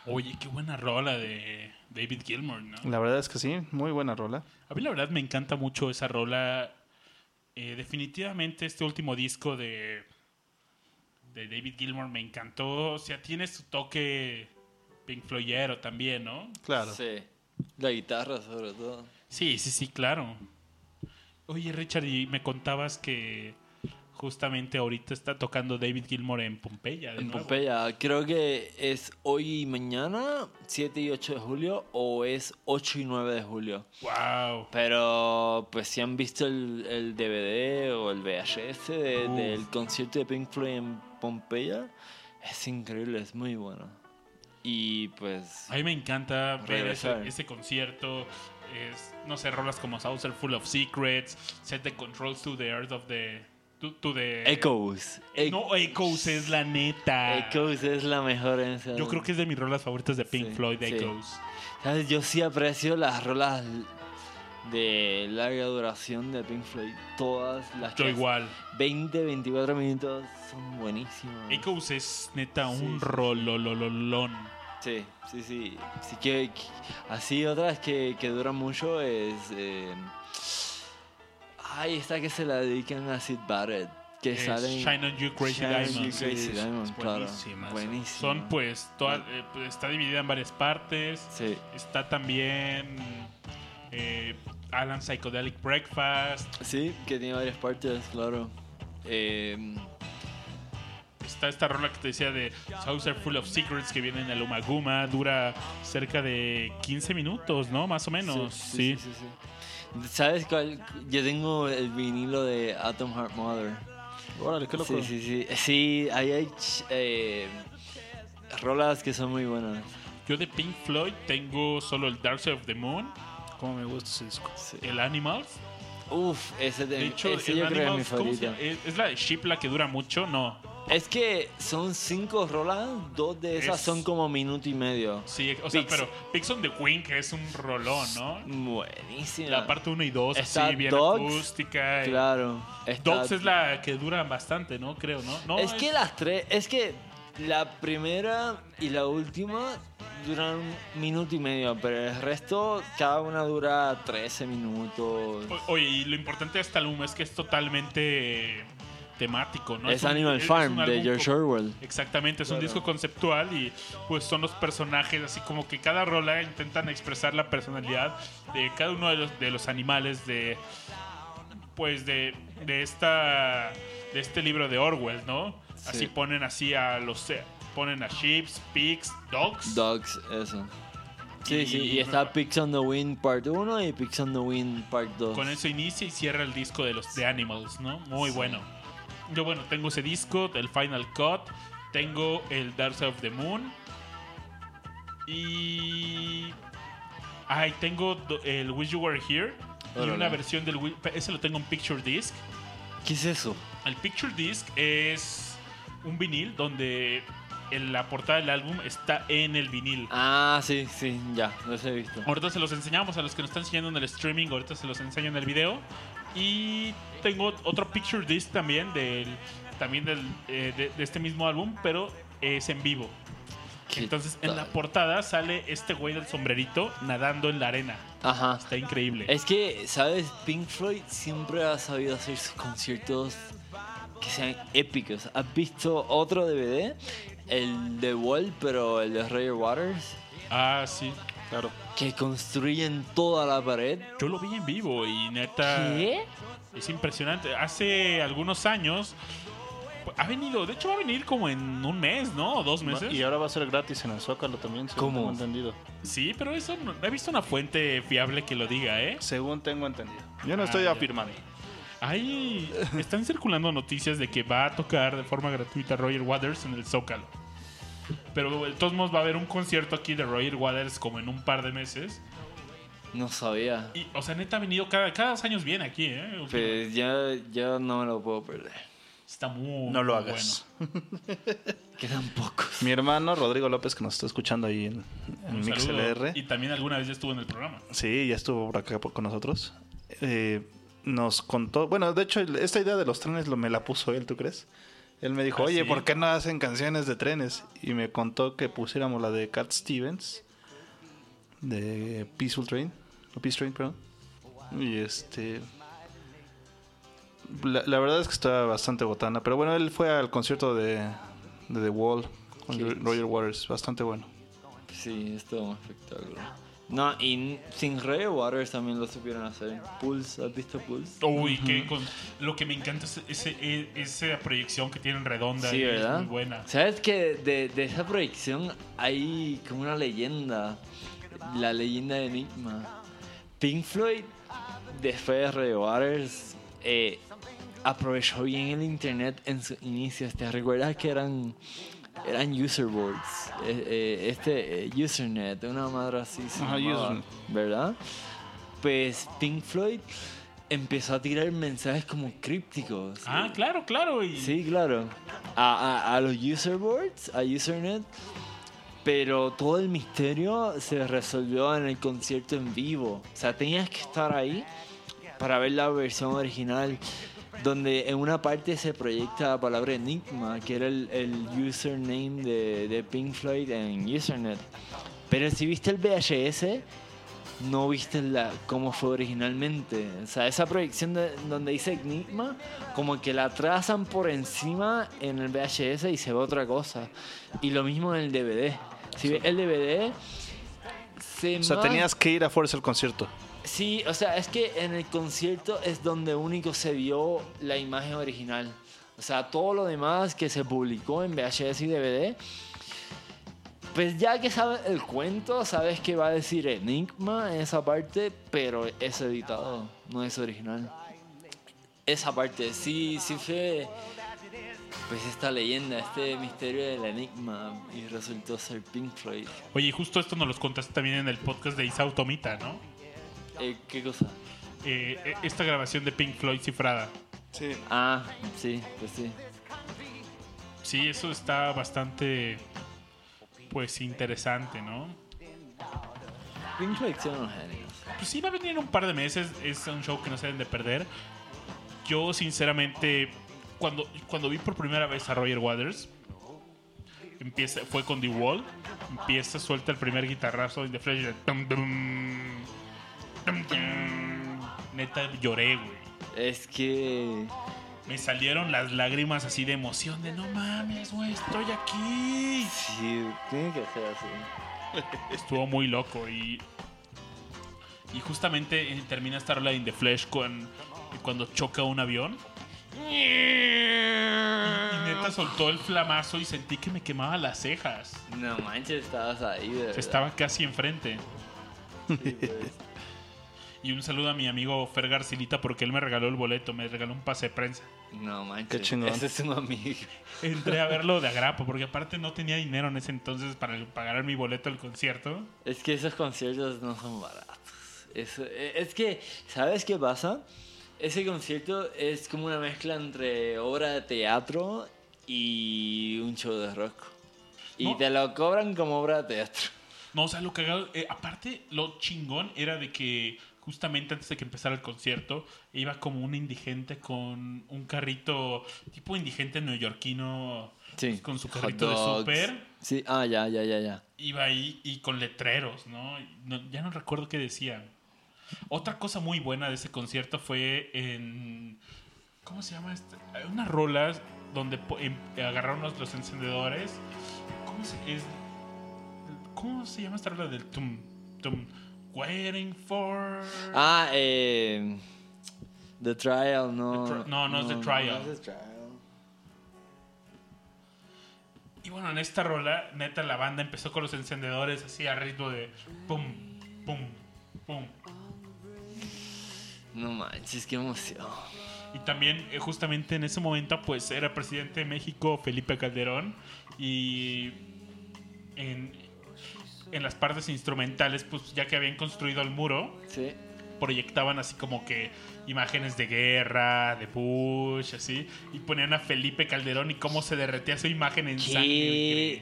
Oye, qué buena rola de David Gilmour, ¿no? La verdad es que sí, muy buena rola. A mí la verdad me encanta mucho esa rola. Eh, definitivamente este último disco de, de David Gilmour me encantó. O sea, tiene su toque Pink Floydero también, ¿no? Claro. Sí. La guitarra, sobre todo. Sí, sí, sí, claro. Oye, Richard, y me contabas que justamente ahorita está tocando David Gilmour en Pompeya. de En nuevo. Pompeya, creo que es hoy y mañana, 7 y 8 de julio, o es 8 y 9 de julio. Wow. Pero, pues, si han visto el, el DVD o el VHS de- del concierto de Pink Floyd en Pompeya, es increíble, es muy bueno. Y, pues, A mí me encanta ver ese concierto. Es, no sé, rolas como Saucer Full of Secrets, Set the Controls to the Earth of the. Echoes. E- No, Echoes es la neta. Echoes es la mejor en esa- Yo creo que es de mis rolas favoritas de Pink Sí, Floyd, sí. Echoes. ¿Sabes? Yo sí aprecio las rolas de larga duración de Pink Floyd. Todas las Yo que igual. 20, 24 minutos son buenísimas. Echoes es neta Sí, un rololololón. Sí, sí, sí. sí que, que- así otras que, que duran mucho es... eh, ay, esta que se la dedican a Sid Barrett. Que Es salen... Shine on You Crazy Shine on You Diamonds. Crazy es- claro. buenísima esa. Buenísima. Son pues, toda- eh, pues, está dividida en varias partes. Sí. Está también eh, Alan Psychedelic Breakfast. Sí, que tiene varias partes, claro. Eh, Está esta rola que te decía de Saucer Full of Secrets que viene en el Umaguma. Dura cerca de 15 minutos, ¿no? Más o menos. Sí. sí, sí, sí. ¿Sabes cuál? Yo tengo el vinilo de Atom Heart Mother. Órale, qué loco. Sí, sí, sí. Sí, ahí hay eh, rolas que son muy buenas. Yo de Pink Floyd tengo solo el Dark Side of the Moon, Cómo me gusta ese disco. Sí. el Animals. Uf, ese, de, De hecho, ese el yo creo que es mi Animals, ¿cómo se favorita. es la de Ship la que dura mucho? No. Es que son cinco rolas, dos de esas Es- son como minuto y medio. Sí, o sea, Pix. pero Pix on the Wing que es un rolón, ¿no? Buenísima. La parte 1 y 2, Está así, bien Dogs, acústica. y- Claro. está- Dogs es la que dura bastante, ¿no? Creo, ¿no? no es que las tres, es que la primera y la última duran un minuto y medio, pero el resto cada una dura 13 minutos. O- Oye, y lo importante de este álbum es que es totalmente temático, ¿no? es un- Animal es- es Farm un de George Orwell. Exactamente, es un Claro. disco conceptual y pues son los personajes, así como que cada rola intentan expresar la personalidad de cada uno de los, de los animales de pues de, de esta de este libro de Orwell, ¿no? Así Sí. ponen así a los ponen a sheep, pigs, dogs. Dogs, eso. Sí, Y- sí, y está Pigs on the Wind Part 1 y Pigs on the Wind Part 2. Con eso inicia y cierra el disco de los The Animals, ¿no? Muy bueno. Yo, bueno, tengo ese disco, el Final Cut. Tengo el Dark Side of the Moon. Y. Ay, tengo el Wish You Were Here. Y una versión del. Ese lo tengo en Picture Disc. ¿Qué es eso? El Picture Disc es un vinil donde en la portada del álbum está en el vinil. Ah, sí, sí, ya, los he visto. Ahorita se los enseñamos a los que nos están siguiendo en el streaming, ahorita se los enseño en el video. Y tengo otro picture disc también del también del, eh, de, de este mismo álbum, pero es en vivo. ¿Qué Entonces en la portada sale este güey del sombrerito nadando en la arena. Ajá. Está increíble. Es que, ¿sabes? Pink Floyd siempre ha sabido hacer sus conciertos que sean épicos. ¿Has visto otro DVD? El de Wall, pero el de Roger Waters, Ah, sí. Claro. que construyen toda la pared. Yo lo vi en vivo y neta ¿Qué? es impresionante. Hace algunos años ha venido, de hecho va a venir como en un mes, ¿no? O dos meses. Y ahora va a ser gratis en el Zócalo también, según ¿Cómo? tengo entendido. Sí, pero eso no, no he visto una fuente fiable que lo diga, ¿eh? Según tengo entendido. Yo no estoy Ah, ya. afirmando. Ahí están circulando noticias de que va a tocar de forma gratuita Roger Waters en el Zócalo. Pero de todos modos va a haber un concierto aquí de Roger Waters como en un par de meses. No sabía. Y, o sea, neta ha venido cada, cada dos años viene aquí, ¿eh? Pues ya, ya no me lo puedo perder. Está muy No lo muy hagas. Quedan pocos. Mi hermano Rodrigo López, que nos está escuchando ahí en, en. MixLR. Y también alguna vez ya estuvo en el programa. Sí, ya estuvo por acá por- con nosotros. Eh, nos contó, bueno, de hecho, esta idea de los trenes lo, me la puso él, ¿tú crees? Él me dijo, ¿Ah, oye, sí? ¿por qué no hacen canciones de trenes? Y me contó que pusiéramos la de Cat Stevens, de Peaceful Train, o Peace Train, perdón. Y este... La, la verdad es que está bastante botana, pero bueno, él fue al concierto de, de The Wall con. Roger Waters, bastante bueno. Sí, es todo un espectáculo. No, y sin Roger Waters también lo supieron hacer. Pulse, ¿has visto Pulse? Uy, que con, lo que me encanta es ese, e- esa proyección que tienen redonda. Sí, y ¿verdad? Es muy buena. ¿Sabes que de, de esa proyección hay como una leyenda? La leyenda de Enigma. Pink Floyd, después de Roger Waters, eh, aprovechó bien el internet en sus inicios. ¿Te recuerdas que eran, eran user boards? Eh, eh, este, eh, Usernet, una madre así. se Ajá, llamaba, Usernet. ¿Verdad? Pues Pink Floyd empezó a tirar mensajes como crípticos. Ah, claro, claro. Y Sí, claro. A, a- a los user boards, a Usernet. Pero todo el misterio se resolvió en el concierto en vivo. O sea, tenías que estar ahí para ver la versión original. Donde en una parte se proyecta la palabra Enigma, que era el, el username de, de Pink Floyd en Usernet. Pero si viste el VHS, no viste la, cómo fue originalmente. O sea, esa proyección de- donde dice Enigma, como que la trazan por encima en el VHS y se ve otra cosa. Y lo mismo en el DVD. Si ves el DVD, se O sea, tenías que ir a fuerza al concierto. Sí, o sea, es que en el concierto es donde único se vio la imagen original. O sea, todo lo demás que se publicó en VHS y DVD, pues ya que sabes el cuento, sabes que va a decir Enigma en esa parte, pero es editado, no es original. Esa parte, sí, sí fue, pues esta leyenda, este misterio del Enigma, y resultó ser Pink Floyd. Oye, y justo esto nos los contaste también en el podcast de Isao Tomita, ¿no? Eh, ¿Qué cosa? Eh, eh, esta grabación de Pink Floyd cifrada. Sí. Ah, sí, pues sí. Sí, eso está bastante, pues, interesante, ¿no? Pink Floyd son unos genios. Pues sí, va a venir en un par de meses. Es un show que no se deben de perder. Yo, sinceramente, cuando, cuando vi por primera vez a Roger Waters, empieza, fue con The Wall. Empieza, suelta el primer guitarrazo en The Flash. Neta, lloré, güey. Es que. Me salieron las lágrimas así de emoción, de no mames, güey, estoy aquí. Sí, tiene que ser así. Estuvo muy loco y. Y justamente eh, termina esta rola in The Flesh con, cuando choca un avión. Y, y neta soltó el flamazo y sentí que me quemaba las cejas. No manches, estabas ahí, de verdad. Estaba casi enfrente. Sí, pues. Y un saludo a mi amigo Fer Garcilita porque él me regaló el boleto, me regaló un pase de prensa. No manches. Qué chingón. Ese es un amigo. Entré a verlo de agrapa porque aparte no tenía dinero en ese entonces para pagar mi boleto del concierto. Es que esos conciertos no son baratos. Es, es que, ¿sabes qué pasa? Ese concierto es como una mezcla entre obra de teatro y un show de rock. Y No. te lo cobran como obra de teatro. No, o sea, lo cagado. eh, aparte, lo chingón era de que justamente antes de que empezara el concierto, iba como un indigente con un carrito, tipo indigente neoyorquino, Sí. pues, con su carrito de súper. Sí, ah, ya, ya, ya, ya. Iba ahí y con letreros, ¿no? No- Ya no recuerdo qué decían. Otra cosa muy buena de ese concierto fue en. ¿Cómo se llama? Este? Hay Unas rolas donde em- agarraron los, los encendedores. ¿Cómo se, es, ¿Cómo se llama esta rola del tum, tum? Waiting for. Ah, eh. The Trial, no. The Tri- no, no es The Trial. no es The Trial. Y bueno, en esta rola, neta, la banda empezó con los encendedores así a ritmo de pum, pum, pum. No manches, qué emoción. Y también, eh, justamente en ese momento, pues era presidente de México Felipe Calderón. Y en, en las partes instrumentales, pues ya que habían construido el muro, Sí. proyectaban así como que imágenes de guerra, de Bush, así. Y ponían a Felipe Calderón y cómo se derretía su imagen en Qué- sangre.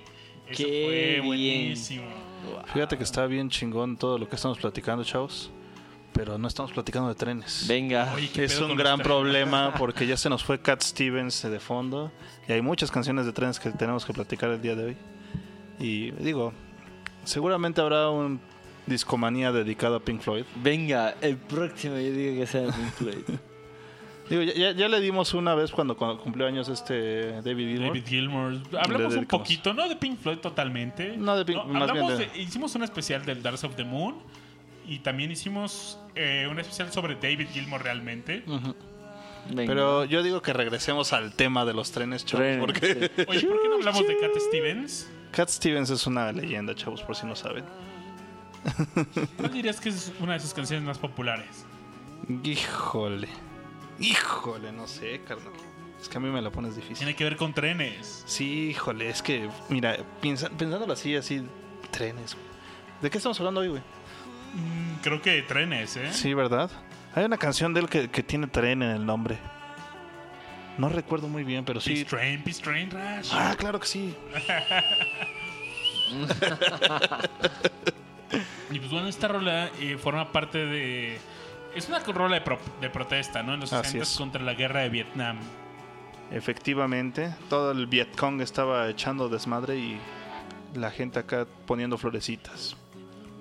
Eso qué fue bien. buenísimo. Fíjate que está bien chingón todo lo que estamos platicando, chavos. Pero no estamos platicando de trenes. Venga. Oye, ¿qué Es un gran problema porque ya se nos fue Cat Stevens de fondo y hay muchas canciones de trenes que tenemos que platicar el día de hoy. Y digo, seguramente habrá un discomanía dedicado a Pink Floyd. Venga, el próximo yo digo que sea Pink Floyd. Digo, ya, ya- ya le dimos una vez cuando, cuando cumplió años este David Gilmour. David Gilmour. Hablamos un poquito, no de Pink Floyd totalmente. No, de Pink- más hablamos bien de- de- hicimos un especial del Dark of the Moon y también hicimos eh, un especial sobre David Gilmour realmente. Pero yo digo que regresemos al tema de los trenes, chavos, Trenes, porque sí. Oye, ¿por qué no hablamos de Cat Stevens? Cat Stevens es una leyenda, chavos, por si no saben. ¿Cuál dirías que es una de sus canciones más populares? Híjole. Híjole, no sé, carnal. Es que a mí me la pones difícil. Tiene que ver con trenes. Sí, híjole, es que, mira, piensa, pensándolo así, así, trenes. güey. ¿De qué estamos hablando hoy, güey? Mm, creo que de trenes, ¿eh? Sí, ¿verdad? Hay una canción de él que, que tiene tren en el nombre. No recuerdo muy bien, pero sí. Peace Train, Peace Train Rush. Ah, claro que sí. Y pues bueno, esta rola eh, forma parte de... Es una rola de, pro- de protesta, ¿no? En los Así 60 es. contra la guerra de Vietnam. Efectivamente, todo el Vietcong estaba echando desmadre y la gente acá poniendo florecitas.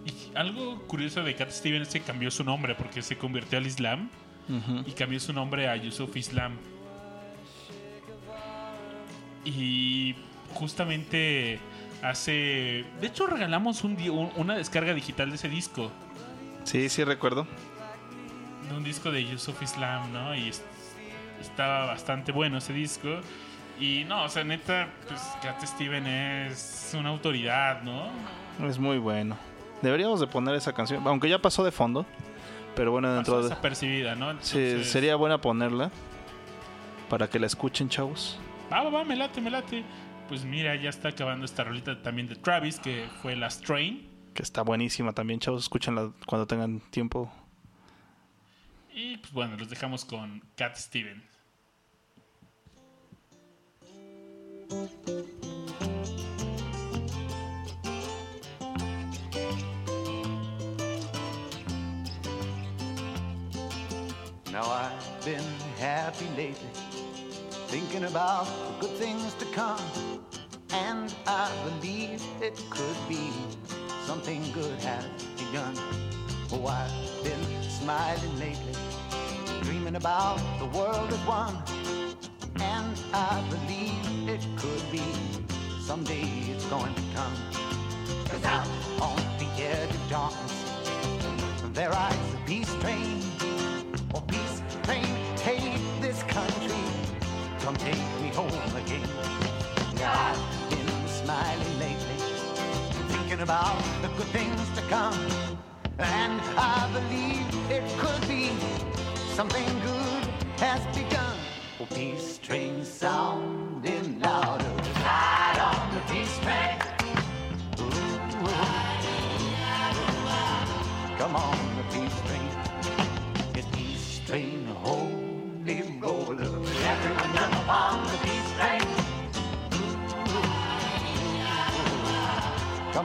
Y algo curioso de Cat Stevens es que cambió su nombre porque se convirtió al Islam y cambió su nombre a Yusuf Islam. Y justamente hace... De hecho regalamos un, un- una descarga digital de ese disco. Sí, sí recuerdo. De un disco de Yusuf Islam, ¿no? Y es- estaba bastante bueno ese disco. Y no, o sea, neta, pues Cat Steven es una autoridad, ¿no? Es muy bueno. Deberíamos de poner esa canción, aunque ya pasó de fondo. Pero bueno, dentro Pasó de... desapercibida, ¿no? Sí, sería buena ponerla. Para que la escuchen, chavos. Va, va, va, me late, me late. Pues mira, ya está acabando esta rolita también de Travis, que fue Last Train. Que está buenísima también, chavos. Escúchenla cuando tengan tiempo. Y pues bueno, los dejamos con Cat Steven. Now I've been happy lately, thinking about the good things to come. And I believe it could be something good has begun. Oh, I've been smiling lately, dreaming about the world as one. And I believe it could be someday it's going to come. Cause out on the edge of darkness, there rides a peace train. Oh, peace train. Come take me home again. I've been smiling lately, thinking about the good things to come. And I believe it could be something good has begun. Oh, peace train sounding louder. Ride on the peace train. Ooh. Come on,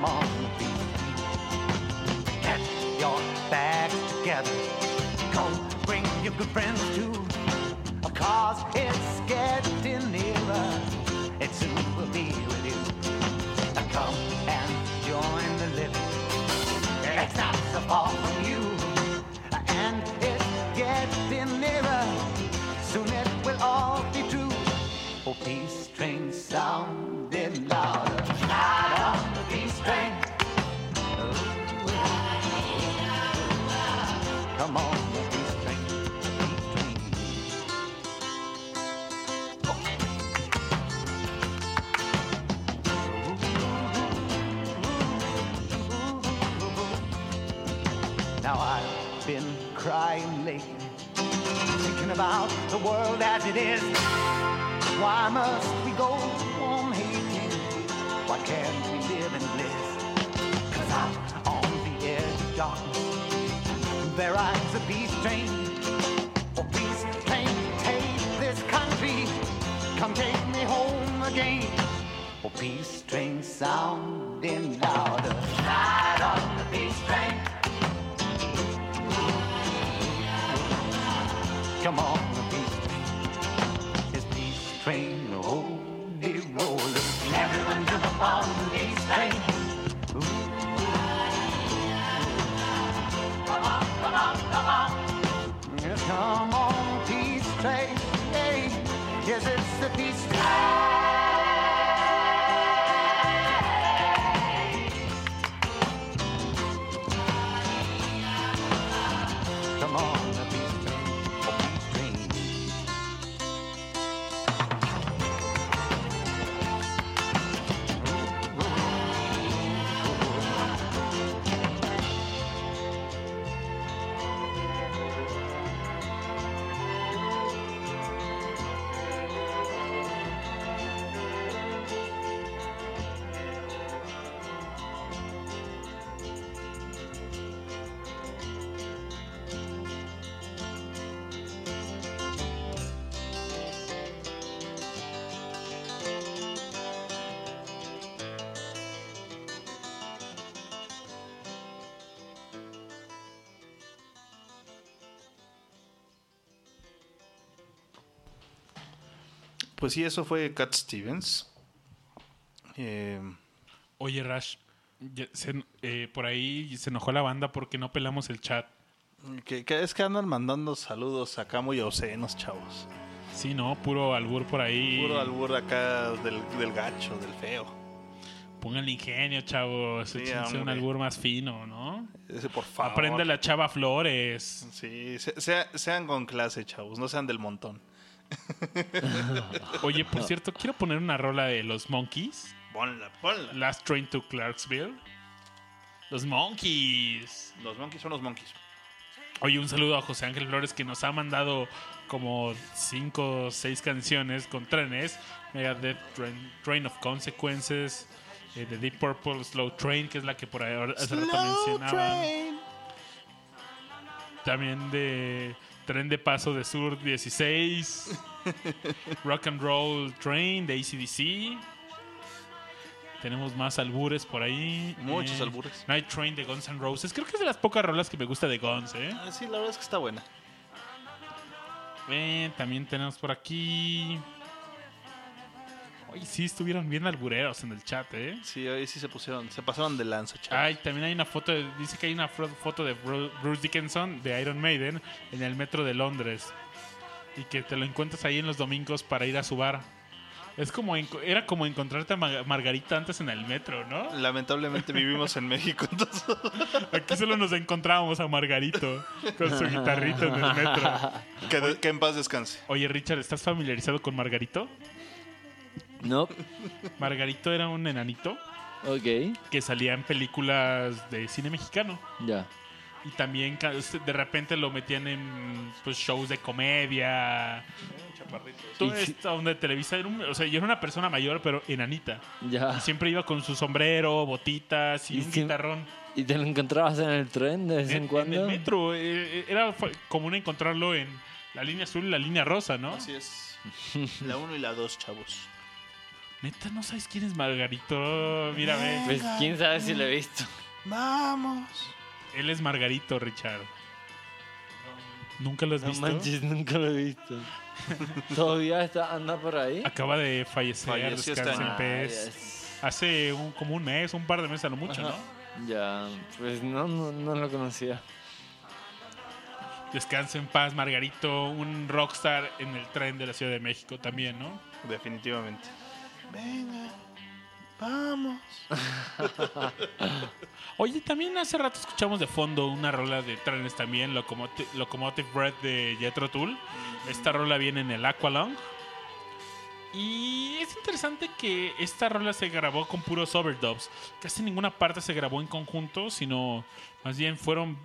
the beach. Get your bags together. Go bring your good friends too. Cause it's getting nearer. It soon will be with you. Come and join the living. It's not so far from you. And it's getting nearer. Soon it will all be true. Oh, about the world as it is. Why must we go on hating? Why can't we live in bliss? Cause out on the edge of darkness, there rides a peace train. Oh, peace train, take this country, come take me home again. Oh, peace train sounding louder. Come on, the train. This peace train, holy roller. Everyone jump on the peace train. Come on, come on, come on. Yes, come on, peace train. Hey, yes, it's the peace train. Pues sí, eso fue Cat Stevens. Eh, Oye, Rash, se- eh, por ahí se enojó la banda porque no pelamos el chat. que, que es que andan mandando saludos acá muy obscenos, chavos. Sí, ¿no? Puro albur por ahí. Puro albur acá del, del gacho, del feo. Pongan ingenio, chavos. Sí, Échense un albur más fino, ¿no? Ese, por favor. Aprende la chava Flores. Sí, se- sea- sean con clase, chavos, no sean del montón. Oye, por cierto, quiero poner una rola de los Monkeys. Ponla, ponla. Last Train to Clarksville. Los Monkeys. Los monkeys son los monkeys. Oye, un saludo a José Ángel Flores que nos ha mandado como cinco o seis canciones con trenes. Megadeth, Train, Train of Consequences, eh, The Deep Purple, Slow Train, que es la que por ahí hace rato mencionaban. También de Tren de Paso de Sur 16. Rock and Roll Train de ACDC. Tenemos más albures por ahí. Muchos albures. Night Train de Guns N' Roses. Creo que es de las pocas rolas que me gusta de Guns, ¿eh? Ah, sí, la verdad es que está buena. Eh, también tenemos por aquí. Sí, estuvieron bien albureros en el chat, ¿eh? Sí, hoy sí se pusieron, se pasaron de lanza, chavos. Ay, también hay una foto, de- dice que hay una foto de Bru- Bruce Dickinson de Iron Maiden en el metro de Londres. Y que te lo encuentras ahí en los domingos para ir a su bar. Es como, era como encontrarte a Ma- Margarita antes en el metro, ¿no? Lamentablemente vivimos en México, entonces. Aquí solo nos encontrábamos a Margarito con su guitarrito en el metro. que, que en paz descanse. Oye, Richard, ¿estás familiarizado con Margarito? No. Margarito era un enanito Ok. que salía en películas de cine mexicano. Ya. Y también ca- de repente lo metían en pues, shows de comedia. Todo Y si- esto donde Televisa era un- o sea, yo era una persona mayor, pero enanita. Ya. Y siempre iba con su sombrero, botitas y, Y un siem- guitarrón. ¿Y te lo encontrabas en el tren de vez en, En, cuando? en el metro. eh, eh, Era común encontrarlo en la línea azul y la línea rosa, ¿no? Así es. La 1 y la 2, chavos. Neta, ¿no sabes quién es Margarito? Mira, ve. Pues quién sabe si lo he visto. Vamos. Él es Margarito, Richard. ¿Nunca lo has No visto? manches, nunca lo he visto. Todavía está, anda por ahí. Acaba de fallecer, Falleció este descansa en año. Ah, yes. Hace un- como un mes, un par de meses a lo mucho, Ajá. ¿no? Ya, pues no, no, no lo conocía. Descansa en paz, Margarito, un rockstar en el tren de la Ciudad de México también, ¿no? Definitivamente. Venga, vamos. Oye, también hace rato escuchamos de fondo una rola de trenes también, Locomotive, Locomotive Breath de Jethro Tull. Esta rola viene en el Aqualung. Y es interesante que esta rola se grabó con puros overdubs. Casi ninguna parte se grabó en conjunto, sino más bien fueron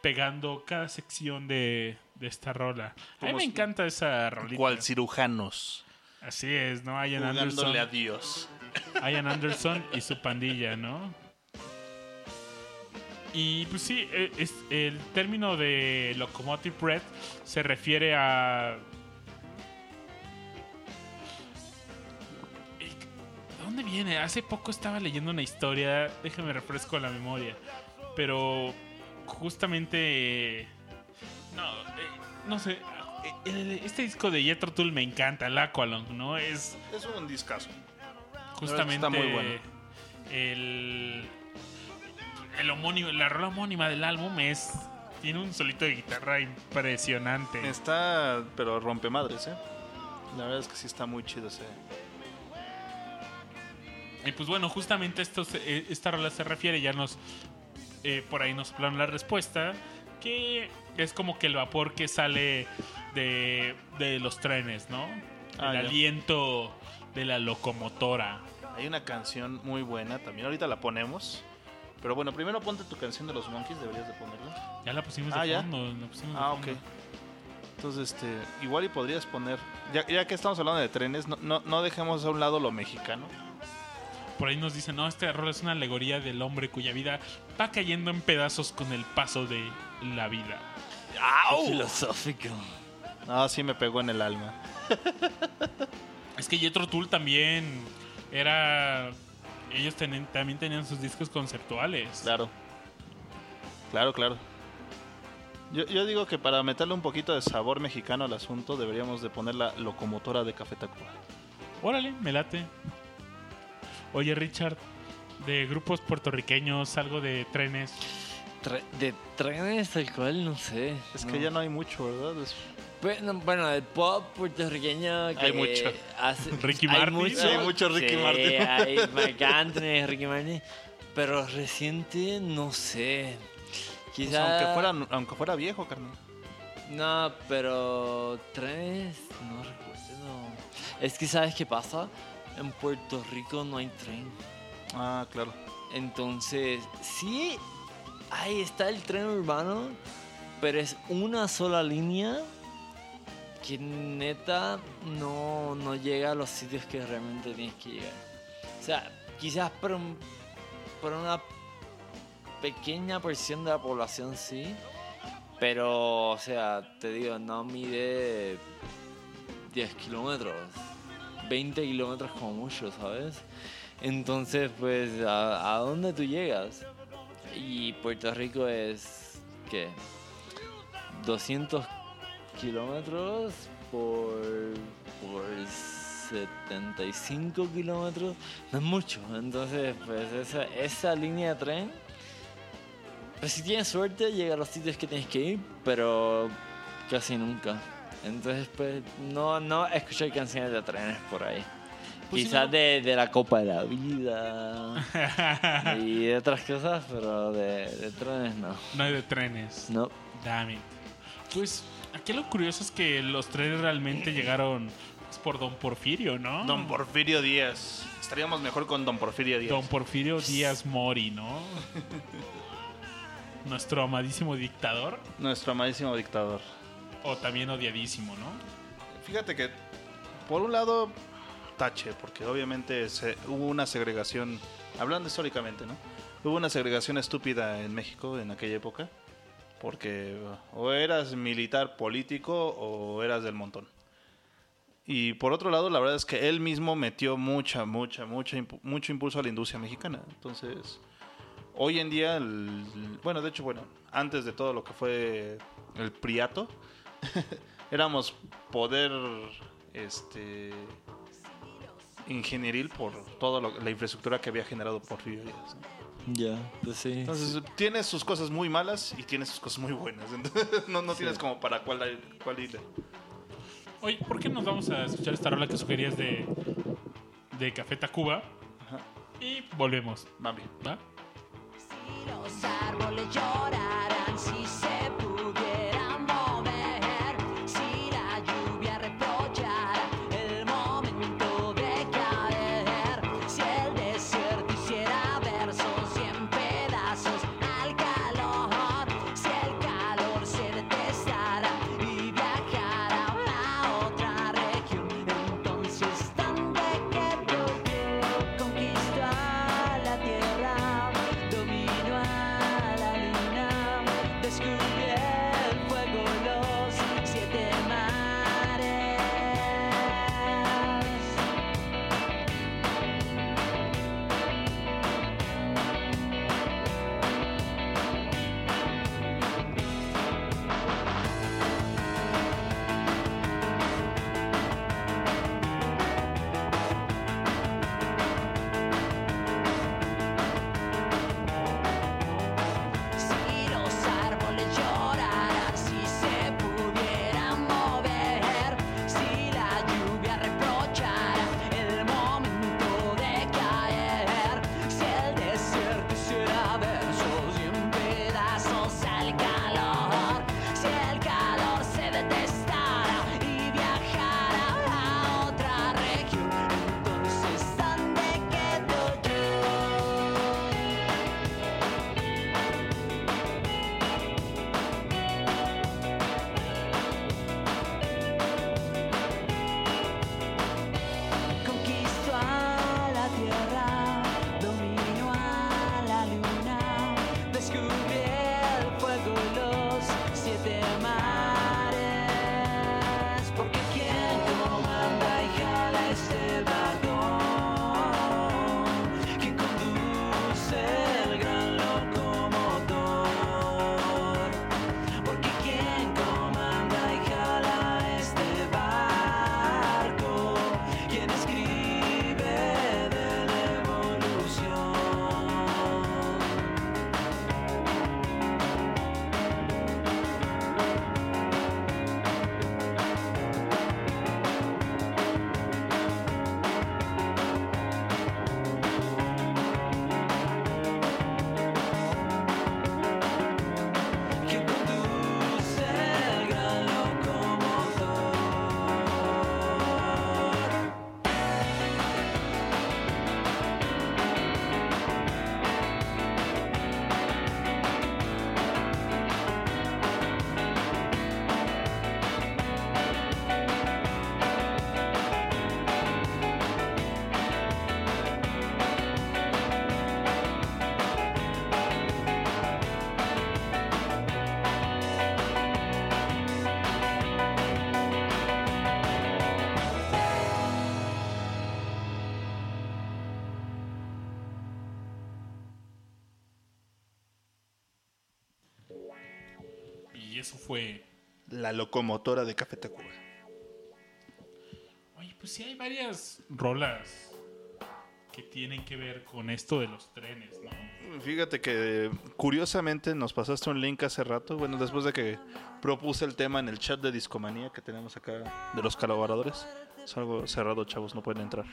pegando cada sección de, de esta rola. A mí me encanta esa rolita. Cual cirujanos. Así es, ¿no? Ian Anderson. A Dios. Ian Anderson y su pandilla, ¿no? Y pues sí, e- es, el término de locomotive breath se refiere a... ¿De dónde viene? Hace poco estaba leyendo una historia, déjame refresco la memoria, pero justamente... No, eh, no sé, este disco de Jethro Tull me encanta, el Aqualung, ¿no? Es Es un discazo. justamente está muy bueno. el el homónimo la rola homónima del álbum es tiene un solito de guitarra impresionante Está, pero rompe madres, ¿eh? La verdad es que sí está muy chido ese. y pues bueno justamente esto se- eh, esta rola se refiere ya nos eh, por ahí nos plan la respuesta que es como que el vapor que sale de, de los trenes no Ah, el ya. aliento de la locomotora Hay una canción muy buena también. Ahorita la ponemos. Pero bueno, primero ponte tu canción de los Monkeys, deberías de ponerla. ya la pusimos Ah, de ¿ya? fondo la pusimos de Ah, ok. fondo. Entonces, este, igual y podrías poner, ya, ya que estamos hablando de trenes, no, no, no dejemos a un lado lo mexicano. Por ahí nos dicen, no, este rol es una alegoría del hombre cuya vida va cayendo en pedazos con el paso de la vida. Filosófico. Ah, sí me pegó en el alma. Es que Jethro Tull también era... Ellos tenen- también tenían sus discos conceptuales. Claro. Claro, claro. Yo, yo digo que para meterle un poquito de sabor mexicano al asunto, deberíamos de poner la locomotora de Café Tacuba. Órale, me late. Oye, Richard, de grupos puertorriqueños, algo de trenes. Tre- de trenes tal cual, no sé. Es que ya no hay mucho, ¿verdad? Es- Bueno, bueno, el pop puertorriqueño que Hay mucho. hace- Ricky hay Martin. mucho, Hay mucho Ricky sí, Martin. Hay Marc Anthony, Ricky Martin. Pero reciente, no sé. pues, Quizá. aunque, fuera, aunque fuera viejo, carnal. No, pero trenes, no recuerdo. Es que, ¿sabes qué pasa? En Puerto Rico no hay tren. Ah, claro. Entonces, sí, ahí está el tren urbano, pero es una sola línea que neta no, no llega a los sitios que realmente tienes que llegar. O sea, quizás por, un- por una pequeña porción de la población sí, pero, o sea, te digo, no mide 10 kilómetros, 20 kilómetros como mucho, ¿sabes? Entonces, pues, ¿a, a dónde tú llegas? Y Puerto Rico es, ¿qué? 200 kilómetros por, por 75 kilómetros. No es mucho. Entonces, pues, esa, esa línea de tren, pues si tienes suerte, llega a los sitios que tienes que ir, pero casi nunca. Entonces, pues, no, no escuchar canciones de trenes por ahí. Pues si Quizás no- de, de la Copa de la Vida y de otras cosas, pero de, de trenes no. No hay de trenes. No. Damn it. Pues aquí lo curioso es que los trenes realmente llegaron pues, por Don Porfirio, ¿no? Don Porfirio Díaz. Estaríamos mejor con Don Porfirio Díaz. Don Porfirio Díaz Mori, ¿no? Nuestro amadísimo dictador. Nuestro amadísimo dictador. O también odiadísimo, ¿no? Fíjate que, por un lado, tache, porque obviamente se- hubo una segregación, hablando históricamente, ¿no? Hubo una segregación estúpida en México en aquella época, porque o eras militar político o eras del montón. Y por otro lado, la verdad es que él mismo metió mucha, mucha, mucha, impu- mucho impulso a la industria mexicana. Entonces, hoy en día, el- bueno, de hecho, bueno, antes de todo lo que fue el Priato, éramos poder este ingenieril por toda la infraestructura que había generado Porfirio Díaz. ¿no? Ya, pues sí. Entonces, tiene sus cosas muy malas y tiene sus cosas muy buenas. Entonces, no, no tienes como para cuál, cuál irle. Oye, ¿por qué nos vamos a escuchar esta rola que sugerías de, de Café Tacuba? Y volvemos, Va bien. ¿va? Si los árboles lloraran, fue... La locomotora de Café Tacuba. Oye, pues sí hay varias rolas que tienen que ver con esto de los trenes, ¿no? Fíjate que curiosamente nos pasaste un link hace rato, bueno, después de que propuse el tema en el chat de Discomanía que tenemos acá de los colaboradores. Es algo cerrado, chavos, no pueden entrar.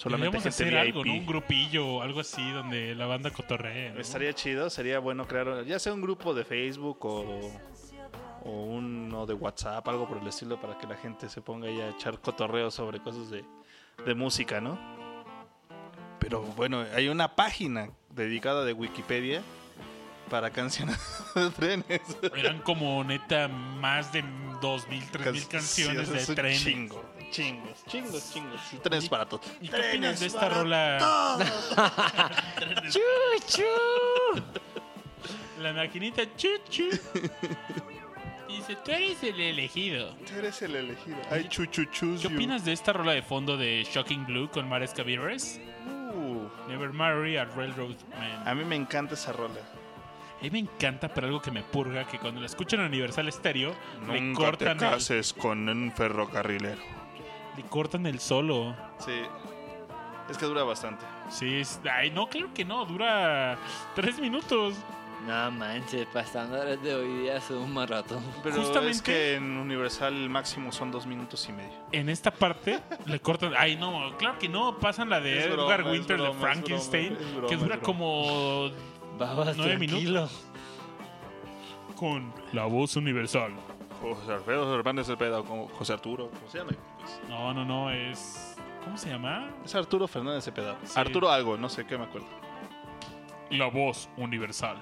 Solamente gente hacer VIP. algo, ¿no? Un grupillo o algo así donde la banda cotorrea. ¿no? Estaría chido, sería bueno crear ya sea un grupo de Facebook o, o uno de WhatsApp, algo por el estilo, para que la gente se ponga ahí a echar cotorreo sobre cosas de, de música, ¿no? Pero bueno, hay una página dedicada de Wikipedia para canciones de trenes. Eran como neta más de 2.000, 3.000 canciones Sí, es de trenes. Chingo, chingos, chingos, chingos. Trenes para todos. ¿Y qué opinas de esta rola? ¡Chu, chu! La maquinita chuchu. Dice, tú eres el elegido. Tú eres el elegido. Ay, chuchuchus. ¿Qué opinas de esta rola de fondo de Shocking Blue con Mares Cavires? Uh, Never Marry a Railroad Man. a mí me encanta esa rola. A mí me encanta, pero algo que me purga, que cuando la escucho en Universal Stereo, le Nunca te cortan, el, cases con un ferrocarrilero. Le cortan el solo. Sí. Es que dura bastante. Sí, es- ay, no, claro que no, dura tres minutos. No manches, para estándares de hoy día es un maratón. Pero Justamente- es que en Universal el máximo son dos minutos y medio. En esta parte le cortan. Ay, no, claro que no. Pasan la de Es Edgar es Winter broma, de es Frankenstein, broma, es broma, que dura broma. como Babas, Nueve tranquilo. con la voz universal. José Alfredo Hernández Cepeda, como José Arturo. ¿Cómo se llama? Pues, No, no, no, es. ¿Cómo se llama? es Arturo Fernández Cepeda. Sí. Arturo algo, no sé qué me acuerdo. La voz universal.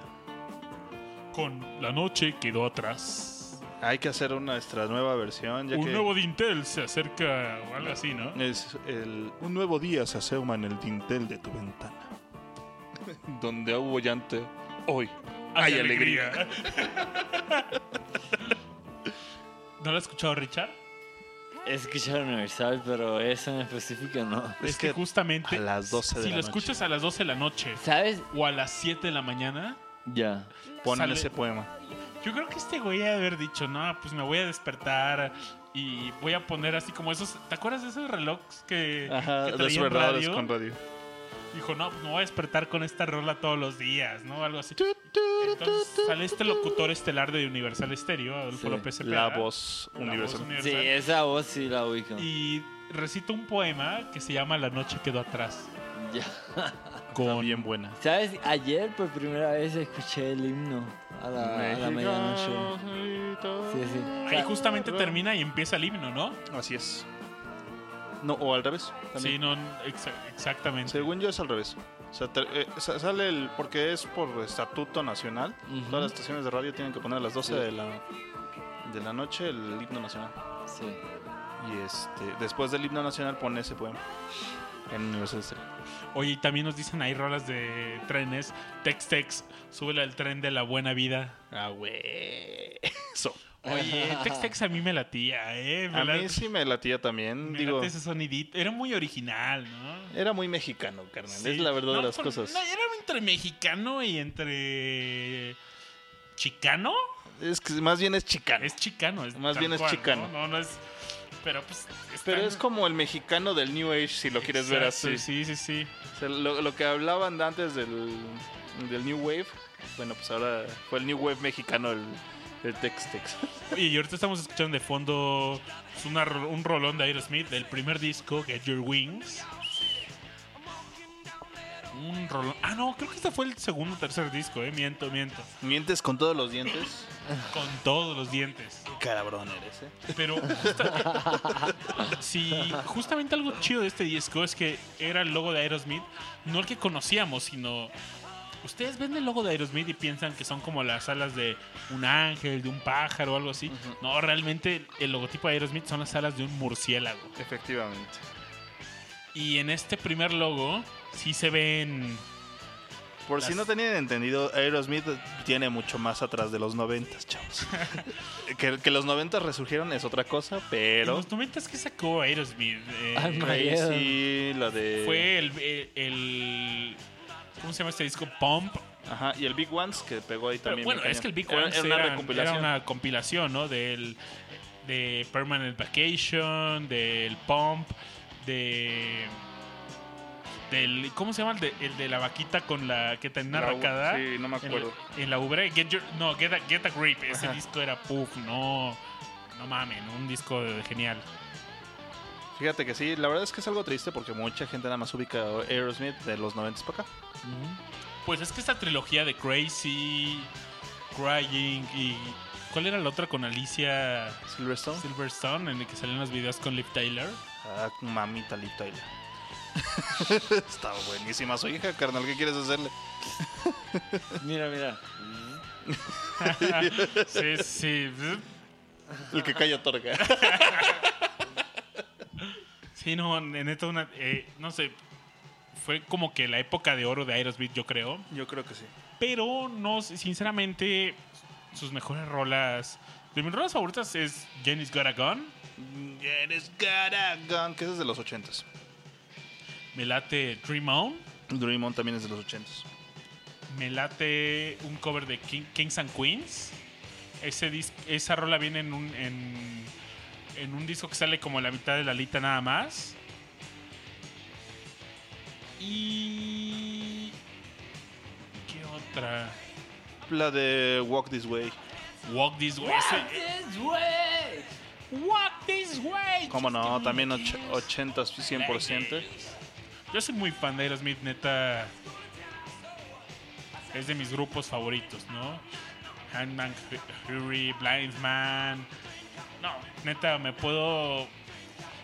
Con La noche quedó atrás. Hay que hacer una nuestra nueva versión. Ya Un que nuevo Dintel se acerca o algo así, ¿no? es el, un nuevo día se asoma en el dintel de tu ventana. Donde hubo llanto, hoy hay, alegría. ¿No lo has escuchado, Richard? He escuchado Universal, pero eso en específico no. Es, que, que justamente. a las 12 de Si la lo noche. escuchas a las 12 de la noche ¿Sabes? o a las 7 de la mañana, Ya. Ponen sale- ese poema. Yo creo que este güey ha de haber dicho, no, pues me voy a despertar y voy a poner así como esos. ¿Te acuerdas de esos relojes que, Ajá, que traían radio? con radio. Dijo, no, pues me voy a despertar con esta rola todos los días, ¿no? Algo así. Entonces sale este locutor estelar de Universal Stereo, Adolfo Sí, López Cepeda. La voz La voz universal. Sí, esa voz sí la ubico. Y recita un poema que se llama La noche quedó atrás. Ya. Con Bien buena. ¿Sabes? Ayer por primera vez escuché el himno a la, a la medianoche. Sí, sí. Ahí justamente termina y empieza el himno, ¿no? Así es. No, o al revés. también. Sí, no, exa- exactamente. Según yo es al revés. O sea, te- eh, sa- sale el. Porque es por estatuto nacional. Todas las estaciones de radio tienen que poner a las 12 Sí. de, la, de la noche el himno nacional. Sí. Y este después del himno nacional pone ese poema. En Universal Stereo. Oye, y también nos dicen ahí rolas de trenes. Tex Tex, súbele al tren de la buena vida. Ah, güey. Eso. Oye, Tex Tex a mí me latía, ¿eh? Me A mí sí me latía también. me Digo, late ese sonidito. Era muy original, ¿no? era muy mexicano, carnal. Sí. Es la verdad No, de las cosas. no, era entre mexicano y entre. ¿Chicano? Es que más bien es chicano. Es chicano. Es Más bien es chicano. No, no, no es. Pero pues. Pero es como el mexicano del New Age, si lo quieres ver así. Sí, sí, sí. O sea, lo, lo que hablaban antes del, del New Wave, bueno, pues ahora fue el New Wave mexicano, el, el Tex Tex. Oye, y ahorita estamos escuchando de fondo pues, una ro- un rolón de Aerosmith del primer disco, Get Your Wings. Un rolón. Ah, no, creo que este fue el segundo o tercer disco, eh. Miento, miento. Mientes con todos los dientes. Con todos los dientes. Carabrón eres, ¿eh? Pero justa- sí, justamente algo chido de este disco es que era el logo de Aerosmith, no el que conocíamos, sino ustedes ven el logo de Aerosmith y piensan que son como las alas de un ángel, de un pájaro o algo así. No, realmente el logotipo de Aerosmith son las alas de un murciélago. Efectivamente. Y en este primer logo sí se ven Por si no tenían entendido, Aerosmith tiene mucho más atrás de los noventas, chavos. que, que los noventas resurgieron es otra cosa, en pero... los 90 que sacó Aerosmith. Eh. Crazy, la de... fue el, el- el- ¿cómo se llama este disco? Pump. Ajá, y el Big Ones que pegó ahí Pero también. bueno, es que el Big cañón. One era, una era una compilación, ¿no? Del de Permanent Vacation, del Pump, de del ¿cómo se llama el de, el de la vaquita con la que tenía La- arrancada? sí, no me acuerdo. En, en la ubre Get Your- no, Get a, Get a Grip, ese Ajá. disco era puff, no no mamen, un disco genial. Fíjate que sí, la verdad es que es algo triste porque mucha gente nada más ubica a Aerosmith de los 90 para acá. Pues es que esta trilogía de Crazy, Crying y ¿cuál era la otra con Alicia Silverstone. Silverstone en el que salían los videos con Liv Tyler? Ah, mamita Liv Tyler. Está buenísima su hija, carnal. ¿Qué quieres hacerle? Mira, mira. sí, sí. El que calla otorga. Sí, no, neta, una, eh, no sé, fue como que la época de oro de Aerosmith, yo creo. Yo creo que sí. Pero, no, sinceramente, sus mejores rolas De mis rolas favoritas es Jenny's Got a Gun. Eres Garagon, que ese es de los 80s. Me late Dream On. Dream On también es de los 80s. Me late un cover de King- Kings and Queens. Ese esa rola viene en un, en, en un disco que sale como la mitad de la lista nada más. Y... ¿Qué otra? La de Walk This Way. Walk This Way. ese- Walk This Way. ¿Cómo no? También och 80s 100%. Yo soy muy fan de Aerosmith, neta. Es de mis grupos favoritos, ¿no? Handman Fury, Blind Man. No, neta, me puedo.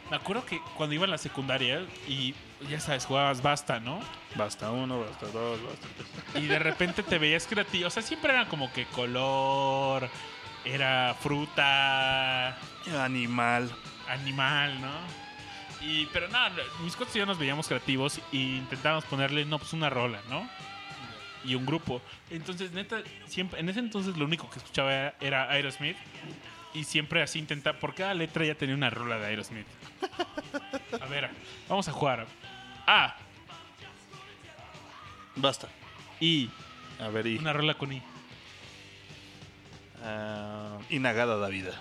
Me acuerdo que cuando iba en la secundaria y ya sabes, jugabas basta, ¿no? Basta uno, basta dos, basta tres. Y de repente te veías creativo. O sea, siempre era como que color, era fruta, Animal. animal, ¿no? Y, pero nada, mis cuates y yo nos veíamos creativos y intentábamos ponerle, no, pues una rola, ¿no? Y un grupo. Entonces, neta, siempre, en ese entonces lo único que escuchaba era Aerosmith. Y siempre así intentaba, por cada letra ya tenía una rola de Aerosmith. A ver, vamos a jugar. A, Basta. I, A ver, y. una rola con I. ah, Inagada da vida.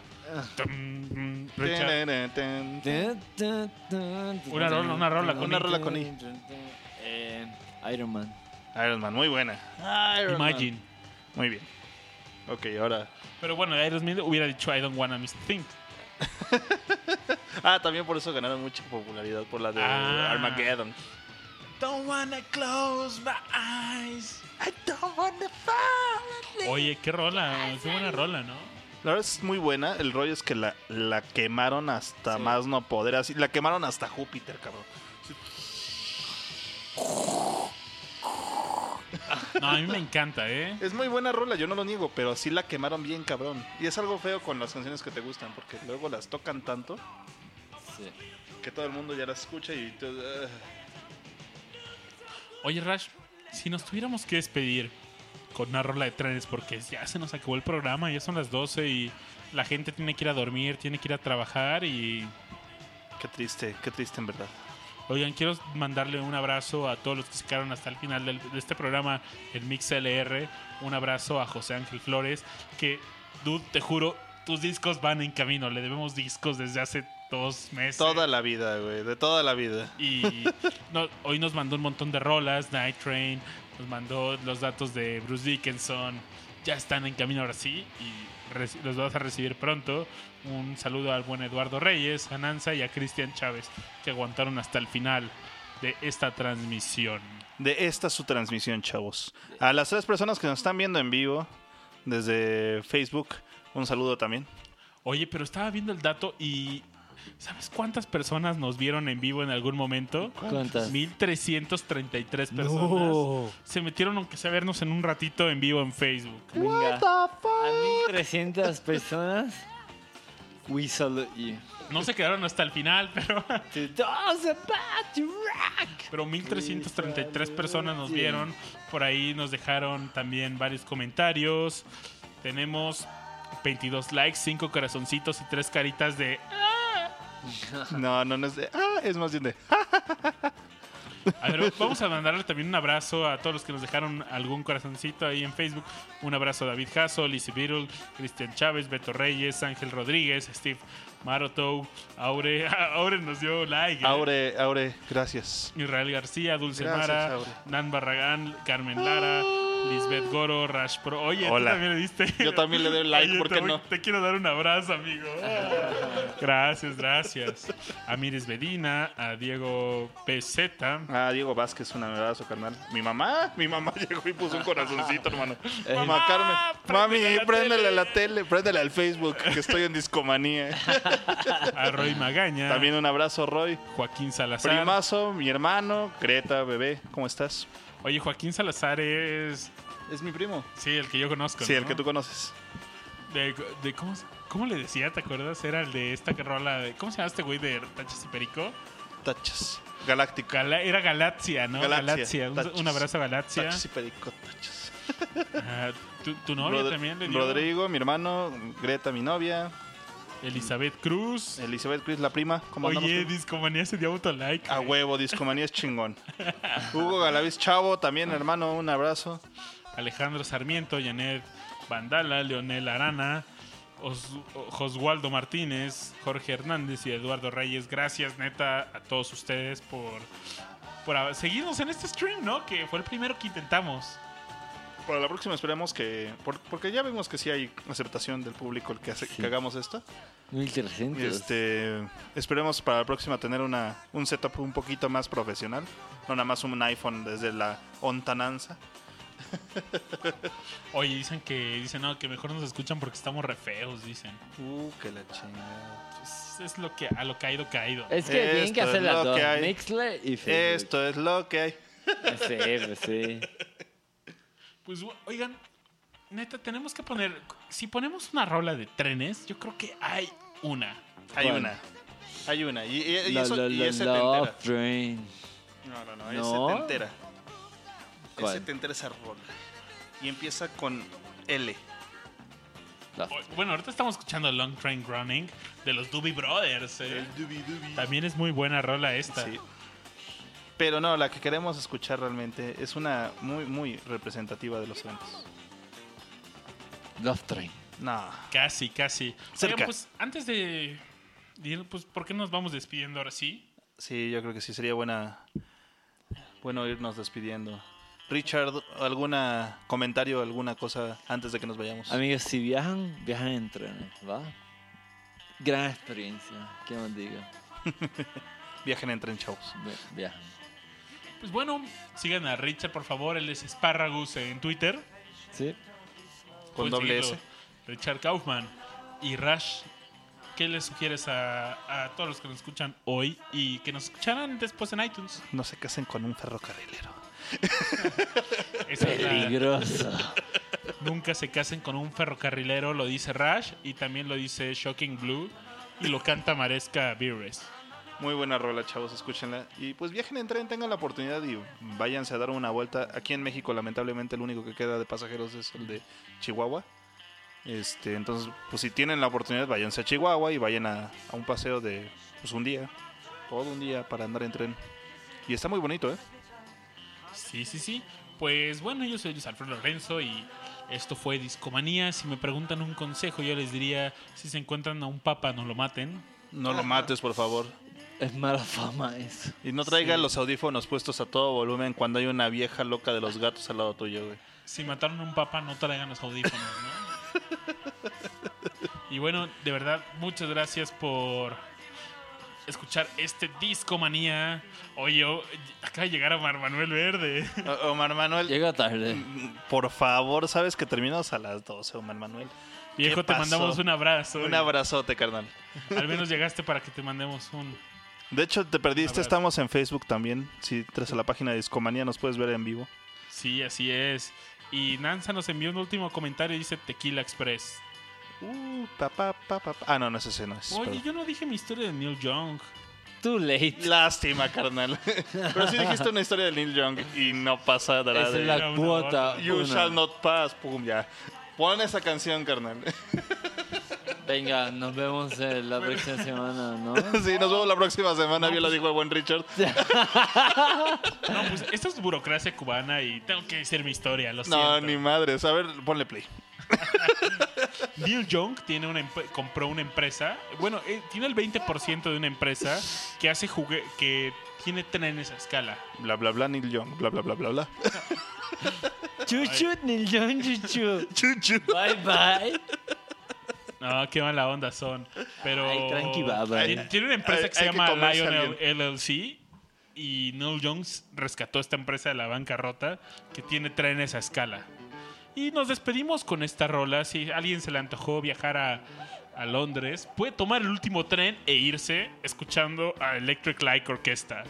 Una rola, una rola con Una I. rola con I. Eh, Iron Man. Iron Man, muy buena. Imagine. Muy bien. Ok, ahora. Pero bueno, Aerosmith hubiera dicho I don't wanna miss a thing. Ah, también por eso ganaron mucha popularidad por la de Ah. Armageddon. Don't wanna close my eyes. I don't wanna fall. Oye, qué rola, qué buena rola, ¿no? La verdad es muy buena. El rollo es que la, la quemaron hasta más no poder. Así, la quemaron hasta Júpiter, cabrón. No, a mí me encanta, ¿eh? Es muy buena rola, yo no lo niego, pero sí la quemaron bien cabrón. Y es algo feo con las canciones que te gustan, porque luego las tocan tanto Sí. que todo el mundo ya las escucha y... tú, ah. Oye, Rash, si nos tuviéramos que despedir con una rola de trenes, porque ya se nos acabó el programa, ya son las 12 y la gente tiene que ir a dormir, tiene que ir a trabajar y... Qué triste, qué triste en verdad. Oigan, quiero mandarle un abrazo a todos los que se quedaron hasta el final del- de este programa, el Mix LR. Un abrazo a José Ángel Flores, que, dude, te juro, tus discos van en camino. Le debemos discos desde hace dos meses. Toda la vida, güey, de toda la vida. Y no, hoy nos mandó un montón de rolas, Night Train, nos mandó los datos de Bruce Dickinson. Ya están en camino ahora sí y los vas a recibir pronto. Un saludo al buen Eduardo Reyes, a Nanza y a Cristian Chávez, que aguantaron hasta el final de esta transmisión. De esta su transmisión, chavos. A las tres personas que nos están viendo en vivo desde Facebook, un saludo también. Oye, pero estaba viendo el dato y ¿sabes cuántas personas nos vieron en vivo en algún momento? ¿Cuántas? 1333 personas. Se metieron aunque sea a vernos en un ratito en vivo en Facebook. Venga. A 1300 personas. We salute you. No se quedaron hasta el final, pero pero 1333 personas nos vieron. Por ahí nos dejaron también varios comentarios. Tenemos 22 likes, 5 corazoncitos y 3 caritas de No, no, no es de... Ah, es más bien de... ah, A ver, vamos a mandarle también un abrazo a todos los que nos dejaron algún corazoncito ahí en Facebook. Un abrazo a David Jasso, Lizzie Beetle, Cristian Chávez, Beto Reyes, Ángel Rodríguez, Steve Marotou, Aure. Aure nos dio like. ¿eh? Aure, Aure, gracias. Israel García, Dulce Gracias, Mara, Aure. Nan Barragán, Carmen Lara, Lisbeth Goro, Rash Pro. Oye, Hola. tú también le diste. Yo también le doy like, Oye, ¿por te qué voy- no? Te quiero dar un abrazo, amigo. gracias, gracias. A Miris Medina, a Diego PZ. Ah, Diego Vázquez, un abrazo, carnal. Mi mamá, mi mamá llegó y puso un corazoncito, hermano. Eh. Mamá Carmen, mami, la préndele tele. la tele, préndele al Facebook, que estoy en discomanía. a Roy Magaña, También un abrazo, Roy. Joaquín Salazar. Primazo, mi hermano, Greta, bebé, ¿cómo estás? Oye, Joaquín Salazar es. Es mi primo. Sí, el que yo conozco. Sí, el ¿no? que tú conoces. De, de- ¿cómo, ¿Cómo le decía? ¿Te acuerdas? Era el de esta que rola. De, ¿Cómo se llama este güey de Tachas y Perico? Tachas. Galáctico. Gala- era Galaxia, ¿no? Galaxia, Galaxia. Un, abrazo a Galaxia. Tachas y perico, tachas. Ah, tu, tu novia Rod- también le dio. Rodrigo, mi hermano, Greta, mi novia, Elizabeth Cruz. Elizabeth Chris, la prima. ¿Cómo Oye? Discomanía se dio autolike. A huevo, Discomanía es chingón. Hugo Galaviz Chavo, también hermano, un abrazo. Alejandro Sarmiento, Janet Vandala, Leonel Arana, Os- Joswaldo Martínez, Jorge Hernández y Eduardo Reyes. Gracias, neta, a todos ustedes por, por seguirnos en este stream, ¿no? Que fue el primero que intentamos. Para la próxima esperemos que... por- porque ya vimos que sí hay aceptación del público el que, hace, que hagamos esto. 1300. Este, esperemos para la próxima tener una, un setup un poquito más profesional. No nada más un iPhone desde la ontananza. Oye, dicen que dicen no, que mejor nos escuchan porque estamos re feos, dicen. Uh, que la chingada. Pues es lo que a lo caído caído. Es que tienen que hacer las dos. Mixler y Facebook. Esto es lo que hay. Sí, pues sí. Pues oigan, neta tenemos que poner si ponemos una rola de trenes, yo creo que hay una. Hay ¿Cuál? una. Hay una. Y, y- y La, eso, y setentera. Train. No, no, no. ¿No? Es setentera. ¿Cuál? setentera esa rola. Y empieza con L. Bueno, ahorita estamos escuchando Long Train Running de los Doobie Brothers. ¿eh? También es muy buena rola esta. Sí. Pero no, la que queremos escuchar realmente es una muy, muy representativa de los eventos. Love Train. No. Casi, casi. Cerca. Oigan, pues antes de, de ir, pues ¿por qué nos vamos despidiendo ahora sí? Sí, yo creo que sí sería buena. Bueno irnos despidiendo. Richard, ¿alguna comentario, alguna cosa antes de que nos vayamos? Amigos, si viajan, viajan en trenes, ¿va? Gran experiencia, que nos diga. Viajen en tren, chavos. Vi- Viajan. Pues bueno, sigan a Richard, por favor. Él es Sparragus en Twitter. ¿Sí? Con doble. S. Richard Kaufman. Y Rash, ¿qué les sugieres a, a todos los que nos escuchan hoy y que nos escucharán después en iTunes? No se casen con un ferrocarrilero. Peligroso. nunca se casen con un ferrocarrilero, lo dice Rash y también lo dice Shocking Blue y lo canta Maresca Beers. Muy buena rola, chavos, escúchenla. Y pues viajen en tren, tengan la oportunidad y váyanse a dar una vuelta. Aquí en México, lamentablemente, el único que queda de pasajeros es el de Chihuahua. Este, entonces, pues si tienen la oportunidad, váyanse a Chihuahua y vayan a, a un paseo de pues un día, todo un día para andar en tren. Y está muy bonito, ¿eh? Sí, sí, sí. Pues bueno, yo soy Luis Alfredo Lorenzo y esto fue Discomanía. Si me preguntan un consejo, yo les diría, si se encuentran a un papa, no lo maten. No lo mates, por favor. Es mala fama eso. Y no traigas Sí. los audífonos puestos a todo volumen cuando hay una vieja loca de los gatos al lado tuyo, güey. Si mataron a un papa, no traigan los audífonos, ¿no? Y bueno, de verdad, muchas gracias por escuchar este Discomanía. Oye, yo- acaba de llegar Omar Manuel Verde. O- Omar Manuel, Llega tarde. por favor, sabes que terminamos a las 12, Omar Manuel. Viejo, te pasó? mandamos un abrazo. Un abrazote, carnal. Al menos llegaste para que te mandemos un... De hecho, te perdiste, estamos en Facebook también. Si entras a la página de Discomanía nos puedes ver en vivo. Sí, así es. Y Nanza nos envió un último comentario y dice Tequila Express. Uh, pa, pa, pa. Ah, no, no es ese, no es. Oye, perdón. yo no dije mi historia de Neil Young. Too late. Lástima, carnal. Pero sí dijiste una historia de Neil Young y no pasa de Esa es de... la Una cuota. You una. shall not pass. Pum, ya. Pon esa canción, carnal. Venga, nos vemos eh, la próxima semana, ¿no? sí, nos vemos la próxima semana. Bien lo dijo el buen Richard. No, pues esto es burocracia cubana y tengo que decir mi historia, lo No, siento. ni madres. A ver, ponle play. Neil Young tiene una compró una empresa, bueno, eh, tiene el 20% de una empresa que hace jugue que tiene trenes a escala. Bla, bla, bla, Neil Young. Bla, bla, bla, bla, bla. Chuchu, Neil Young, chuchu. Chuchu. Bye, bye. No, qué mala onda son. Pero Ay, tranqui, baba. Tiene- tiene una empresa que se que llama Lionel LLC y Neil Young rescató esta empresa de la bancarrota que tiene trenes a escala. Y nos despedimos con esta rola. Si alguien se le antojó viajar a, a Londres, puede tomar el último tren e irse escuchando a Electric Light Orchestra.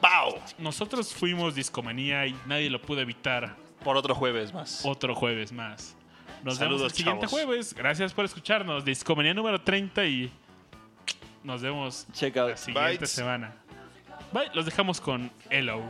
¡Pau! Nosotros fuimos Discomanía y nadie lo pudo evitar. Por otro jueves más. Otro jueves más. Nos vemos Saludos, el siguiente chavos. jueves. Gracias por escucharnos. Discomanía número 30 y nos vemos Check out. la siguiente Bites. semana. Bye. Los dejamos con Hello.